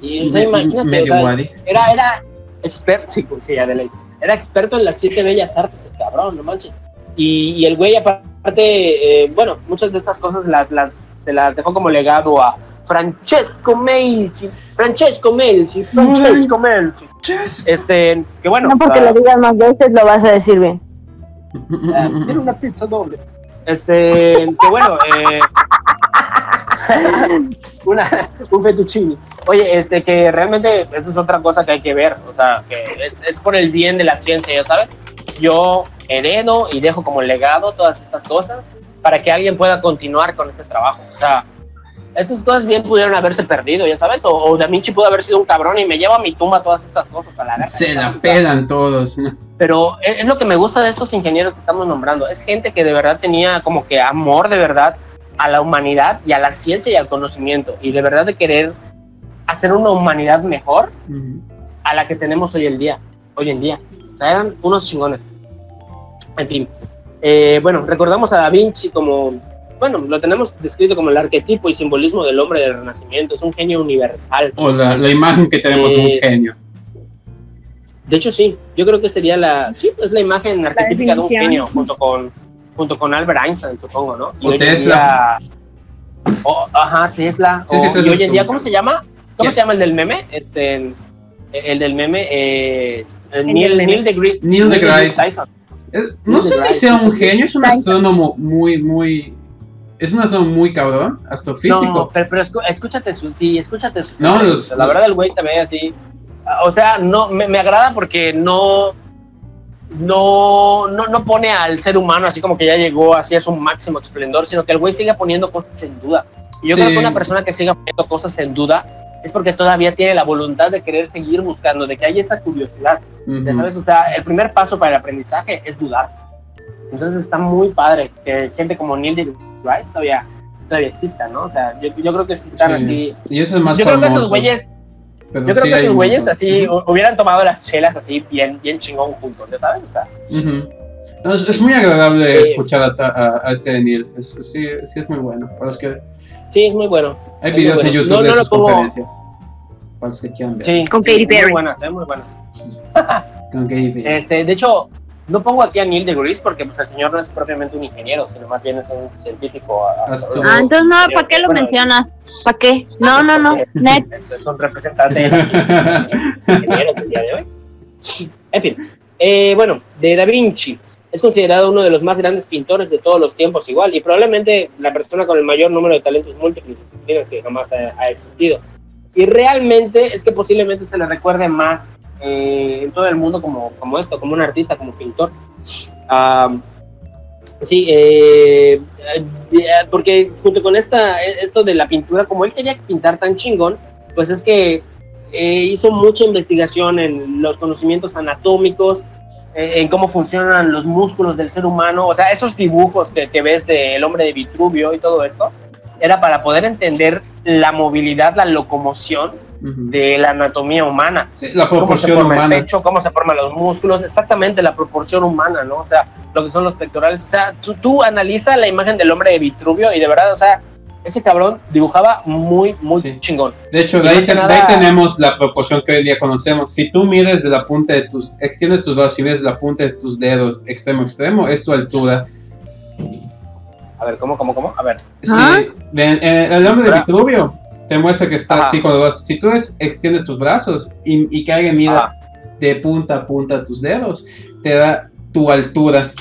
Y, o sea, imagínate, o medio sea, guadi. era, era experto, sí, pues, sí, ya de ley. Era experto en las siete bellas artes, el cabrón, no manches. Y, y el güey, aparte, eh, bueno, muchas de estas cosas las, las, se las dejó como legado a Francesco Melzi, Francesco Melzi, Francesco Melzi. Este, que bueno, no porque ah, lo digas más veces lo vas a decir bien. ah, tiene una pizza doble. Este, que bueno, eh, una, un fettuccine. Oye, este, que realmente eso es otra cosa que hay que ver, o sea, que es, es por el bien de la ciencia, ya sabes. Yo heredo y dejo como legado todas estas cosas para que alguien pueda continuar con este trabajo. O sea, estas cosas bien pudieron haberse perdido, ya sabes, o, o Da Vinci pudo haber sido un cabrón y me lleva a mi tumba todas estas cosas a la verga, Se la pelan todos. ¿no? pero es, es lo que me gusta de estos ingenieros que estamos nombrando. Es gente que de verdad tenía como que amor de verdad a la humanidad y a la ciencia y al conocimiento. Y de verdad de querer hacer una humanidad mejor Ujú. a la que tenemos hoy en día. Hoy en día. O sea, eran unos chingones. En fin. Eh, bueno, recordamos a Da Vinci como, bueno, lo tenemos descrito como el arquetipo y simbolismo del hombre del Renacimiento. Es un genio universal. O la, la imagen que tenemos de un Eh, genio. De hecho, sí. Yo creo que sería la, sí, es la imagen arquetípica de un genio junto con, junto con Albert Einstein, supongo, ¿no? Y O Tesla. día- ajá, Tesla. Sí, y hoy en día, ¿cómo se llama? ¿Cómo se llama el del meme? Este, el del meme, eh, Neil, meme. Neil deGrasse. Neil deGrasse. Tyson. Es- no sé si sea un genio, es un astrónomo muy, muy. Es un astrónomo muy cabrón, No, astrofísico. pero, pero escúchate su, sí, escúchate su. No, los- la verdad el güey se ve así. O sea, no, me, me agrada porque no, no, no, no pone al ser humano así como que ya llegó así a su máximo esplendor, sino que el güey sigue poniendo cosas en duda. Y yo Sí. creo que una persona que siga poniendo cosas en duda es porque todavía tiene la voluntad de querer seguir buscando, de que hay esa curiosidad. Ujú. Ya sabes, o sea, el primer paso para el aprendizaje es dudar. Entonces está muy padre que gente como Neil deGrasse todavía, todavía exista, ¿no? O sea, yo, yo creo que sí están Sí. así. Y eso es más Yo creo que famoso. esos güeyes, pero yo creo sí que hay esos güeyes así Ujú. hu- hubieran tomado las chelas así bien, bien chingón juntos, ¿ya sabes? O sea, Ujú. No, es, es muy agradable Sí. escuchar a, a- a este Neil. Es- sí, sí, es muy bueno. Los que sí, es muy bueno. Hay videos en. YouTube No- de no sus conferencias. Los que quieran ver. Sí, Con sí, Katy Perry. Muy buenas, eh, muy buenas. Con Katy Perry. Este, de hecho, no pongo aquí a Neil deGrasse porque pues, el señor no es propiamente un ingeniero, sino más bien es un científico. Ah, entonces no, ¿para qué lo Bueno, mencionas? ¿Para qué? No, no, no. Net. Es, es un representante de los ingenieros del día de hoy. En fin, eh, bueno, de Da Vinci. Es considerado uno de los más grandes pintores de todos los tiempos igual y probablemente la persona con el mayor número de talentos múltiples disciplinas que jamás ha, existido. Y realmente es que posiblemente se le recuerde más eh, en todo el mundo como, como esto, como un artista, como pintor. Sí, eh, eh, porque junto con esta, esto de la pintura, como él quería pintar tan chingón, pues es que hizo mucha investigación en los conocimientos anatómicos, en cómo funcionan los músculos del ser humano, o sea, esos dibujos que, que ves del hombre de Vitruvio y todo esto, era para poder entender la movilidad, la locomoción de la anatomía humana. Sí, la Cómo se proporción forma humana. el pecho, cómo se forman los músculos, exactamente la proporción humana, ¿no? O sea, lo que son los pectorales. O sea, tú, tú analiza la imagen del hombre de Vitruvio y de verdad, o sea, ese cabrón dibujaba muy, muy Sí. chingón. De hecho, de ahí, nada- tenemos la proporción que hoy día conocemos. Si tú mides de la punta de tus, extiendes tus brazos y mides la punta de tus dedos extremo a extremo, es tu altura. A ver, ¿cómo, cómo, cómo? A ver. Ah. Sí, eh, el hombre de. Vitruvio te muestra que está Ajá. así cuando vas. Si tú es- extiendes tus brazos y, y que alguien mira Ajá. de punta a punta tus dedos, te da tu altura.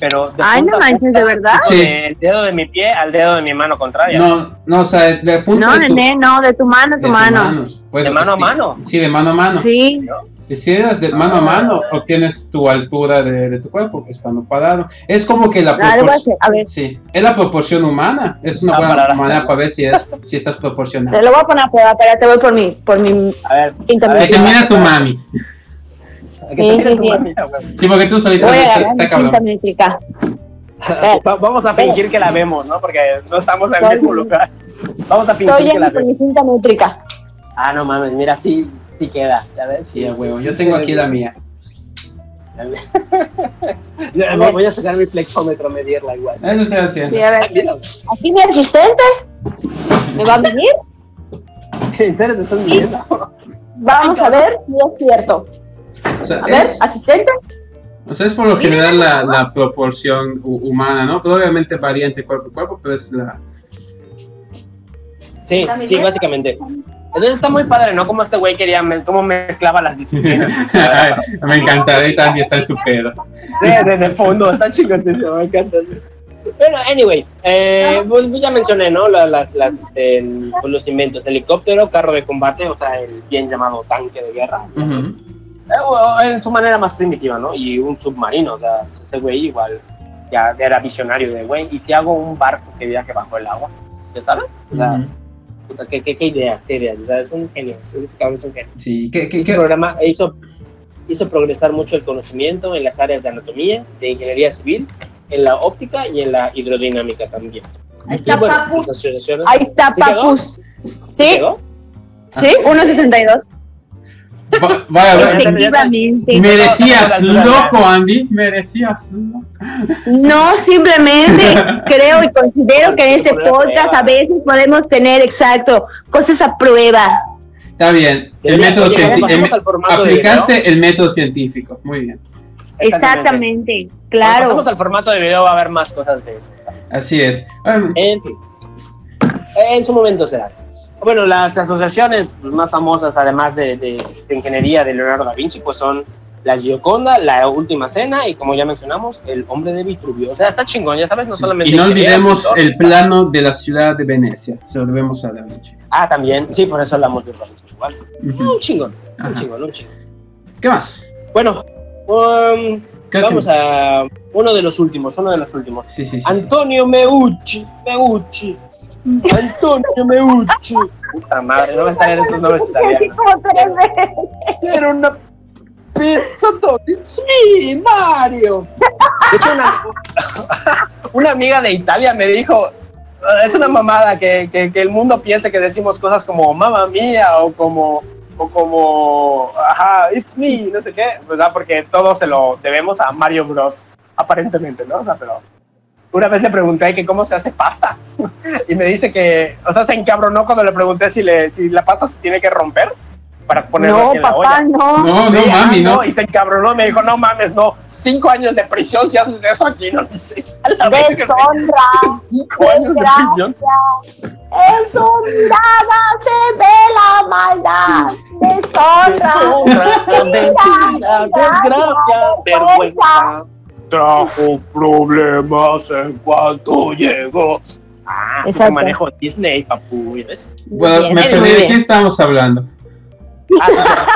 Pero de Ay, punta no manches, punta, ¿de verdad? Sí. Del dedo de mi pie al dedo de mi mano contraria. No, no, o sea, de punta No, de tu, nene, no, de tu mano a de tu mano. manos. Pues, ¿De mano a sí. mano? Sí, de mano a mano. Sí. Y si eres de mano a mano, obtienes tu altura de, de tu cuerpo estando parado. Es como que la Ah, proporción. A ver, Sí, es la proporción humana. Es una Ah, buena para manera para ver si, es, si estás te proporcionado. lo voy a poner a prueba, espérate, voy por mi, por mi A ver. Que te mira tu mami. Que Sí, sí, sí. güey. Sí, porque tú solita está, Vamos a fingir que la vemos, ¿no? Porque no estamos en el Estoy- mismo lugar. Vamos a Estoy fingir que yendo la vemos. mi quinta métrica. Ah, no mames, mira, sí, sí queda, ¿ya ves? Sí, huevo. Yo tengo aquí la mía. Ya, Voy voy a sacar mi flexómetro medirla igual. Eso estoy haciendo. Sí, a ver. Ah, Aquí mi asistente me va a medir. ¿En serio te estás midiendo? Vamos a ver si es cierto. Sea, A ver, es, asistente. o sea, es por lo general la, la proporción hu- humana, ¿no? Pero obviamente varía entre cuerpo y cuerpo, pero es la. Sí, sí, básicamente. Entonces está muy padre, ¿no? Como este güey quería, me- cómo mezclaba las disciplinas. Ay, me encanta, ahorita Andy está en su pedo. Sí, desde el fondo, está chingoncísimo, me encanta. Bueno, anyway, eh, pues ya mencioné, ¿no? Las, las, las, este, el- pues, los inventos, helicóptero, carro de combate, o sea, el bien llamado tanque de guerra. Eh, o- en su manera más primitiva, ¿no? Y un submarino, o sea, ese güey igual ya era visionario de, güey, y si hago un barco que viaje bajo el agua, ¿ya sabes? O sea, Ujú. puta, ¿qué, qué, qué ideas, qué ideas, o sea, es un genio, ese cabrón es un genio. Sí, ¿qué, qué, Ese qué- programa hizo, hizo progresar mucho el conocimiento en las áreas de anatomía, de ingeniería civil, en la óptica y en la hidrodinámica también. Ahí está bueno, Papus. Ahí está ¿Sí quedó? Papus. Sí, ¿Quedó? sí, 1.62. Va- Vaya. Efectivamente. No, no. loco, Andy. Merecías loco. No, simplemente creo y considero que en este podcast a veces podemos tener, exacto, cosas a prueba. Está bien. El método científico. Aplicaste el método científico. Muy bien. Exactamente, Cuando claro. pasamos al formato de video va a haber más cosas de eso. Así es. En fin. En su momento será. Bueno, las asociaciones más famosas, además de, de- de ingeniería de Leonardo da Vinci, pues son la Gioconda, la Última Cena y, como ya mencionamos, el Hombre de Vitruvio. O sea, está chingón, ya sabes, no solamente. y no olvidemos pintor. el plano de la ciudad de Venecia. Se lo debemos a Da Vinci. Ah, también, sí, por eso hablamos de urbanismo igual. Ujú. Un chingón, un Ajá. chingón, un chingón. ¿Qué más? Bueno, um, ¿Qué- vamos a uno de los últimos, uno de los últimos. Sí, sí. sí. Antonio Meucci, Meucci, Antonio Meucci. Puta madre, no me salen estos nombres italianos. Como tres veces. Era una pizza It's me, Mario. De hecho, una, una amiga de Italia me dijo, "Ah, es una mamada que, que, que el mundo piense que decimos cosas como mamá mía o como, o como, ajá, it's me, no sé qué, ¿verdad? Porque todo se lo debemos a Mario Bros, aparentemente, ¿no? O sea, pero una vez le pregunté que cómo se hace pasta y me dice que, o sea, se encabronó cuando le pregunté si, le, si la pasta se tiene que romper para ponerla No, la olla. papá, no. No, no, Sí, mami, ah, no. Y se encabronó, me dijo, no mames, no, cinco años de prisión si haces eso aquí, nos dice. A la verga, Deshonra. cinco años de prisión. En su mirada se ve la maldad. Deshonra. Deshonra, mentira, desgracia, vergüenza. Trajo problemas en cuanto llegó. Ah, Exacto. Manejo Disney, papu, ¿ves? Bueno, Muy me perdí. ¿De qué estamos hablando? Ah,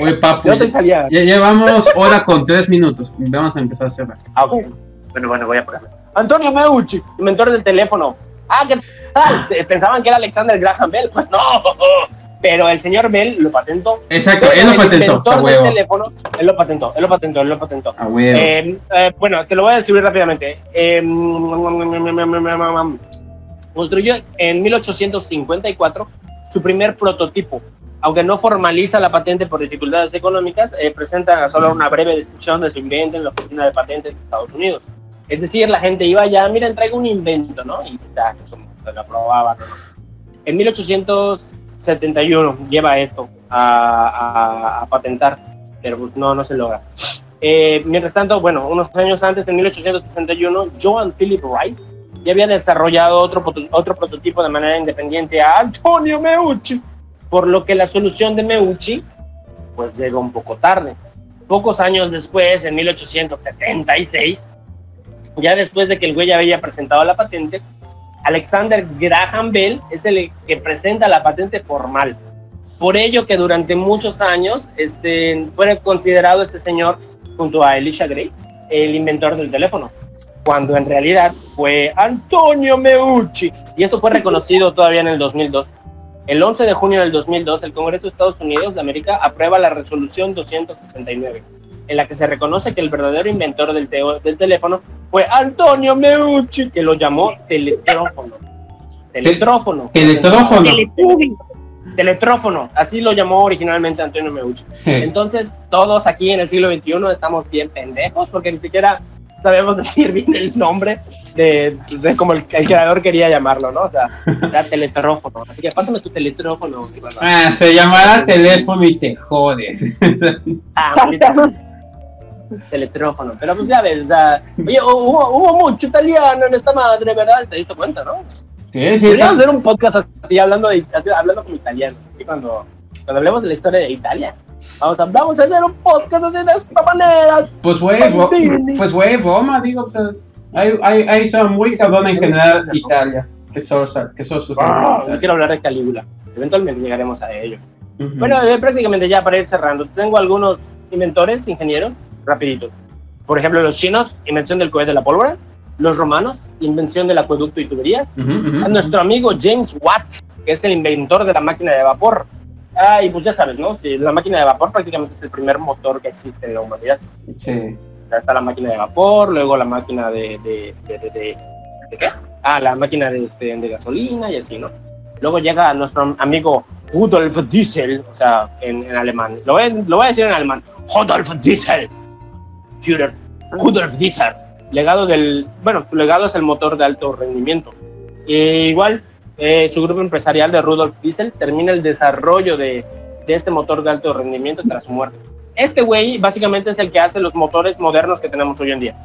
Oye, papu. yo te italiano. Ya llevamos hora con tres minutos. Vamos a empezar a cerrar. Ah. Bueno, bueno, voy a ponerme. Antonio Meucci, inventor del teléfono. Ah, ¿qué tal? Pensaban que era Alexander Graham Bell. Pues no. Pero el señor Bell lo patentó. Exacto, él lo el patentó. A del teléfono, él lo patentó, él lo patentó, él lo patentó. A huevo. Eh, eh, bueno, te lo voy a describir rápidamente. Eh, construyó en 1854 su primer prototipo. Aunque no formaliza la patente por dificultades económicas, eh, presenta solo una breve descripción de su invento en la oficina de patentes de Estados Unidos. Es decir, la gente iba ya, miren, traigo un invento, ¿no? Y ya, se lo aprobaban. ¿no? En 1871 lleva esto a, patentar, pero pues no, no se logra. Eh, mientras tanto, bueno, unos años antes, en 1861, Johann Philip Rice ya había desarrollado otro, otro prototipo de manera independiente a Antonio Meucci, por lo que la solución de Meucci pues llegó un poco tarde. Pocos años después, en 1876, ya después de que el güey ya había presentado la patente, Alexander Graham Bell es el que presenta la patente formal. Por ello que durante muchos años este, fue considerado este señor, junto a Elisha Gray, el inventor del teléfono, cuando en realidad fue Antonio Meucci. Y esto fue reconocido todavía en el 2002. El 11 de junio del 2002, el Congreso de Estados Unidos de América aprueba la resolución 269, en la que se reconoce que el verdadero inventor del, teo- del teléfono fue Antonio Meucci, que lo llamó teletrófono. Teletrófono. Teletrófono. Teletrófono, así lo llamó originalmente Antonio Meucci. Entonces, todos aquí en el siglo XXI estamos bien pendejos porque ni siquiera sabemos decir bien el nombre de, de como el, el creador quería llamarlo, ¿no? O sea, era teletrófono. Así que pásame tu teletrófono. Ah, se llamará teléfono y te jodes. Ah. teletrófono. Pero pues ya ves, o sea, oye, hubo, hubo mucho italiano en esta madre, ¿verdad? ¿Te diste cuenta, no? Sí, sí, Podríamos hacer un podcast así, hablando, de, así, hablando como italiano. Así cuando, cuando hablemos de la historia de Italia. Vamos a, vamos a hacer un podcast así de esta manera. Pues güey, Ro- pues güey, Roma, digo, pues hay, hay, hay son muy cabrón en general Italia, que solo, sa- que solo su Ah, yo quiero hablar de Calígula. Eventualmente llegaremos a ello. Ujú. Bueno, eh, prácticamente ya para ir cerrando, tengo algunos inventores, ingenieros, rapiditos. Por ejemplo, los chinos, invención del cohete de la pólvora. Los romanos, invención del acueducto y tuberías. Ujú, ujú. A nuestro amigo James Watt, que es el inventor de la máquina de vapor. Ah, y pues ya sabes, ¿no? Sí, la máquina de vapor prácticamente es el primer motor que existe en la humanidad. Sí. Ya está la máquina de vapor, luego la máquina de... ¿De, de, de, de- ¿de qué? Ah, la máquina de, este, de gasolina y así, ¿no? Luego llega nuestro amigo Rudolf Diesel, o sea, en, en alemán. Lo voy, lo voy a decir en alemán. Rudolf Diesel. Führer. Rudolf Diesel. Legado del... Bueno, su legado es el motor de alto rendimiento. E igual, eh, su grupo empresarial de Rudolf Diesel termina el desarrollo de, de este motor de alto rendimiento tras su muerte. Este güey básicamente es el que hace los motores modernos que tenemos hoy en día.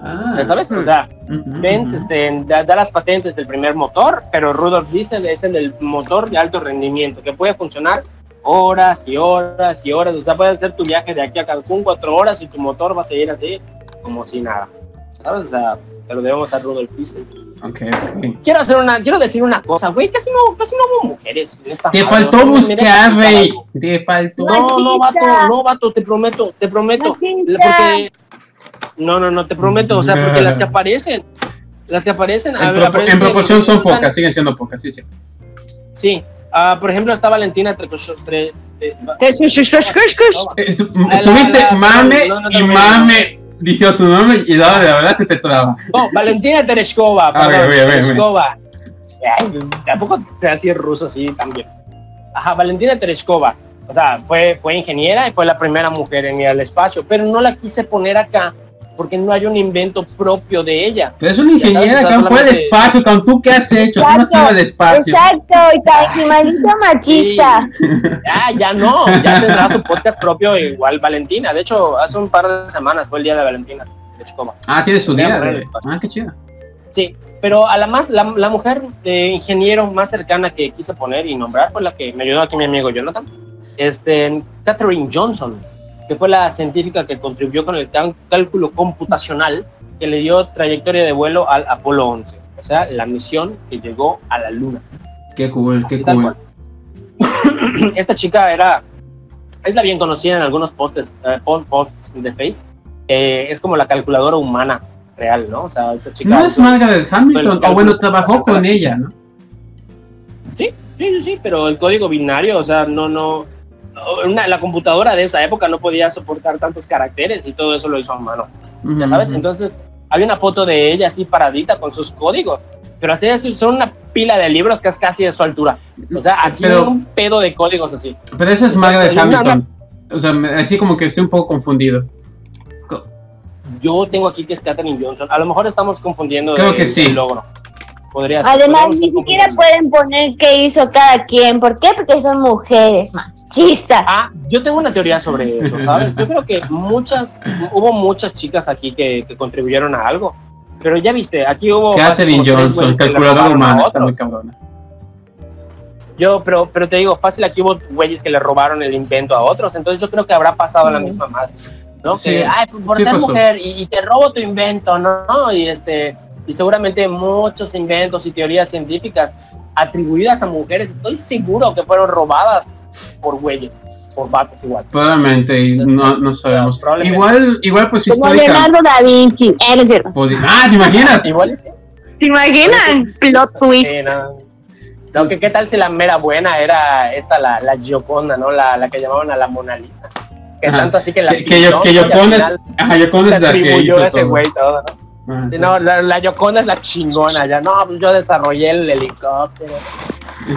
Ah, ¿Ya sabes? O sea, ujú, Benz ujú. este, da, da las patentes del primer motor, pero Rudolf Diesel es el del motor de alto rendimiento, que puede funcionar horas y horas y horas. O sea, puedes hacer tu viaje de aquí a Cancún cuatro horas y tu motor va a seguir así, como si nada. ¿Sabes? O sea, se lo debemos a Rudolf Diesel. Ok, ok. Quiero, hacer una, quiero decir una cosa, güey, casi no, casi no hubo mujeres en esta Te faltó buscar, güey. Te faltó. No, no, vato, no, vato, te prometo, te prometo. Porque. No, no, no, te prometo, o sea, porque las que aparecen, las que aparecen. En, a- aparecen- en proporción son pocas, siguen siendo pocas, sí, sí. Sí, ah, por ejemplo, está Valentina Trecocho. Tre, tre- Estu- La- estuviste mame y mame diciendo su nombre y la verdad se te traba. no, Valentina Tereshkova. Ah, Tereshkova. Ay, tampoco sea así ruso, sí, también. Ajá, Valentina Tereshkova. O sea, fue, fue ingeniera y fue la primera mujer en ir al espacio, pero no la quise poner acá porque no hay un invento propio de ella. Pero es una ingeniera que fue al espacio, con tú qué has hecho, tú no has ido al espacio. Exacto, y ta- y maldito machista. Ya, ya no, ya tendrá su podcast propio igual Valentina. De hecho, hace un par de semanas fue el día de Valentina Tereshkova. Ah, tiene su día. De- Ah, qué chido. Sí, pero a la más, la, la mujer de ingeniero más cercana que quise poner y nombrar fue la que me ayudó aquí mi amigo Jonathan, este, Catherine Johnson, que fue la científica que contribuyó con el cálculo computacional que le dio trayectoria de vuelo al Apolo 11, o sea, la misión que llegó a la Luna. Qué cool, qué Así cool. cual. Esta chica era, es la bien conocida en algunos posts, eh, po- posts de Face, eh, es como la calculadora humana real, ¿no? O sea, esta chica... No es Margaret Hamilton, o bueno, trabajó con ella, ¿no? Sí, sí, sí, sí, pero el código binario, o sea, no, no, una- la computadora de esa época no podía soportar tantos caracteres y todo eso lo hizo a mano, ya sabes. Entonces, había una foto de ella así paradita con sus códigos pero así es, son una pila de libros que es casi de su altura. O sea, así Pero- un pedo de códigos así. Pero esa es No, no, Hamilton. O sea, así como que estoy un poco confundido. Co- Yo tengo aquí que es Katherine Johnson. A lo mejor estamos confundiendo Creo el- que sí. el logro. Podría ser, Además, ni siquiera pueden poner qué hizo cada quien. ¿Por qué? Porque son mujeres. Machistas. Ah, yo tengo una teoría sobre eso, ¿sabes? Yo creo que muchas, hubo muchas chicas aquí que, que contribuyeron a algo. Pero ya viste, aquí hubo. Tres Johnson, calculadora humana, está muy cabrona. Yo, pero, pero te digo, fácil, aquí hubo güeyes que le robaron el invento a otros. Entonces yo creo que habrá pasado la misma madre. ¿No? Sí, que, ay, pues, por sí ser pasó. mujer y, y te robo tu invento, ¿no? Y este. Y seguramente muchos inventos y teorías científicas atribuidas a mujeres, estoy seguro que fueron robadas por güeyes, por vatos igual. Probablemente, y no, no sabemos. Igual, igual pues Como histórica. Leonardo da Vinci. Eh, no es cierto. podi- Ah, ¿te imaginas? Igual sí. ¿Se imaginan? Plot twist. Sí, no. No, que qué tal si la mera buena era esta, la, la Gioconda, ¿no? La, la que llamaban a la Mona Lisa. Que Ajá. tanto así que la Que, que, yo, que Yokon es, ajá, se es la que hizo ese todo. güey todo, ¿no? Ah, Sí, no, la, la Gioconda es la chingona, ya. No, pues yo desarrollé el helicóptero.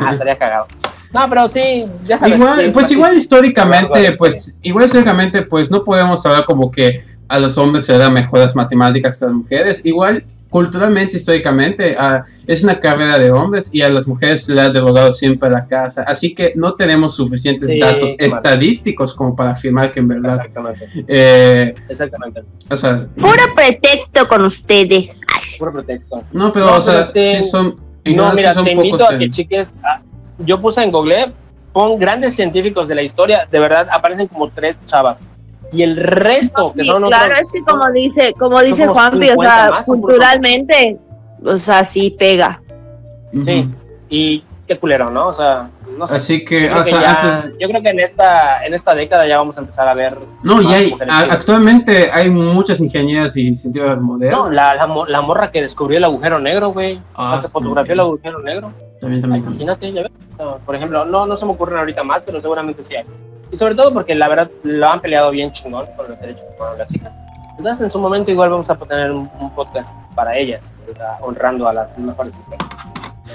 Ah, estaría cagado. No, pero sí, ya sabes. Igual, sí, pues igual históricamente, pues igual históricamente, pues no podemos hablar como que a los hombres se les da mejor las matemáticas que a las mujeres. Igual, culturalmente, históricamente, ah, es una carrera de hombres y a las mujeres se les ha derogado siempre la casa. Así que no tenemos suficientes Sí, datos claro. estadísticos como para afirmar que en verdad, Exactamente, eh, exactamente. o sea, Puro pretexto con ustedes. Ay, Puro pretexto. no, pero No, o sea, pero este- sí son, No, sí mira, son te invito pocos a que cheques. Yo puse en Google, pon grandes científicos de la historia, de verdad aparecen como tres chavas. Y el resto, que son claro, otros- es que como dice, como dice como Juanpi, o 50 sea, más, culturalmente, o sea, sí pega. Sí, y qué culero, ¿no? O sea, no sé. Así que, o que sea, ya- antes, yo creo que en esta, en esta década ya vamos a empezar a ver. No, y hay, actualmente hay muchas ingenieras y científicas modernas. No, la, la, la morra que descubrió el agujero negro, güey. Ah, que fotografió el agujero negro. También, también. Imagínate, ya ves. O Por ejemplo, no, no se me ocurren ahorita más, pero seguramente sí hay. Y sobre todo porque la verdad lo han peleado bien chingón con los derechos chicas. Entonces, en su momento, igual vamos a tener un, un podcast para ellas, o sea, honrando a las mejores mujeres.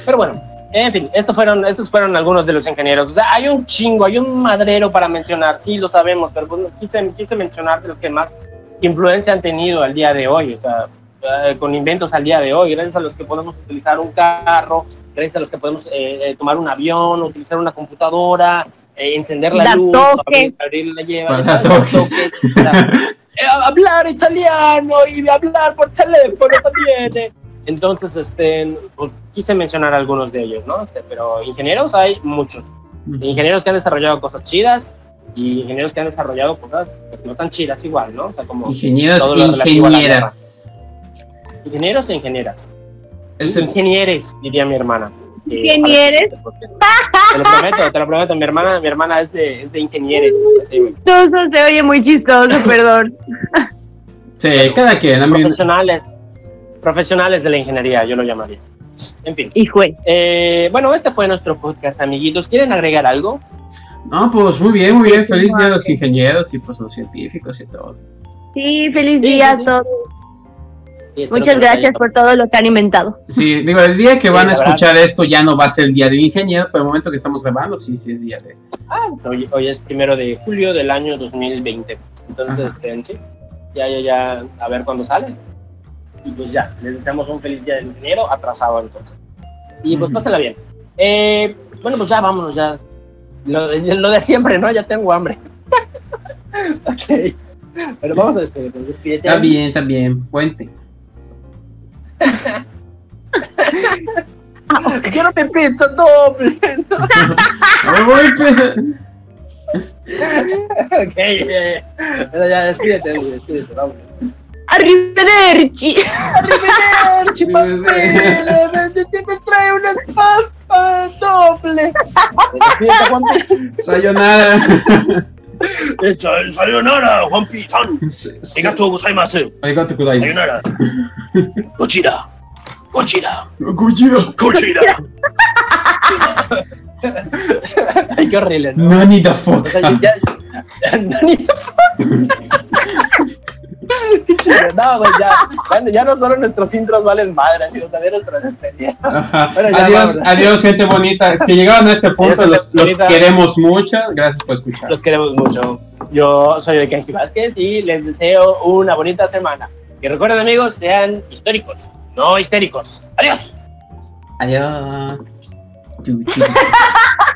Pero bueno, en fin, estos fueron, estos fueron algunos de los ingenieros. O sea, hay un chingo, hay un madrero para mencionar, sí, lo sabemos, pero pues, quise, quise mencionar de los que más influencia han tenido al día de hoy. O sea, eh, con inventos al día de hoy, gracias a los que podemos utilizar un carro, gracias a los que podemos eh, eh, tomar un avión, utilizar una computadora, eh, encender la luz, abrir, abrir la lleva, eh, hablar italiano y hablar por teléfono también. Entonces, este, pues, quise mencionar algunos de ellos, ¿no? Este, pero ingenieros hay muchos. Ingenieros que han desarrollado cosas chidas y ingenieros que han desarrollado cosas pues, no tan chidas igual, ¿no? O sea, como a la ingenieras. ingenieros e ingenieras. El- Ingenieres, diría mi hermana. Eh, ¿Ingenieres? Te lo prometo, te lo prometo. Mi hermana, mi hermana es de, es de ingenieres. Chistoso, se oye muy chistoso, perdón. sí, cada quien. Profesionales. Profesionales de la ingeniería, yo lo llamaría. En fin. Hijo. Eh, bueno, este fue nuestro podcast, amiguitos. ¿Quieren agregar algo? no, pues muy bien, muy bien. Sí, Feliz día a los ingenieros y pues los científicos y todo. Sí, feliz Sí, día sí, a todos. Muchas gracias por todo lo que han inventado. Sí, digo, el día que Sí, van a la verdad. escuchar esto ya no va a ser el día del ingeniero, pero el momento que estamos grabando, sí, sí es día de. Ah, hoy, hoy es primero de julio del año 2020. Entonces, este, sí, ya, ya, ya, a ver cuándo sale. Y pues ya, les deseamos un feliz día del ingeniero, atrasado entonces. Y pues pásala bien. Eh, bueno, pues ya vámonos, ya. Lo de, lo de siempre, ¿no? Ya tengo hambre. ok. Pero vamos a despedirnos. Despídete. Está bien, está bien. Puente. Quiero mi pizza doble. Ay, pues, eh, ok, eh, pero ya, despídete, despídete, vamos. Arrivederci. Arrivederci, vendete, me trae una pasta doble. Sayonara. Sa- Sayonara, Juanpi-san. Arigatou gozaimasu. Arigato gozaimasu. Sayonara. Gojira. Gojira. Gojira. Gojira. Ay, qué horrible, ¿no? Nani the O fuck. sea, ya, ya- Nani. Pinche chingue. No, güey, ya, ya, no solo nuestros intros valen madre, sino también nuestras despedidas. Ajá. Bueno, adiós, adiós, gente bonita. Si llegaron a este punto, Adiós, los, queremos mucho. Gracias por escuchar. Los queremos mucho. Yo soy de Kenji Vázquez y les deseo una bonita semana. Y recuerden, amigos, sean históricos, no histéricos. Adiós. Adiós.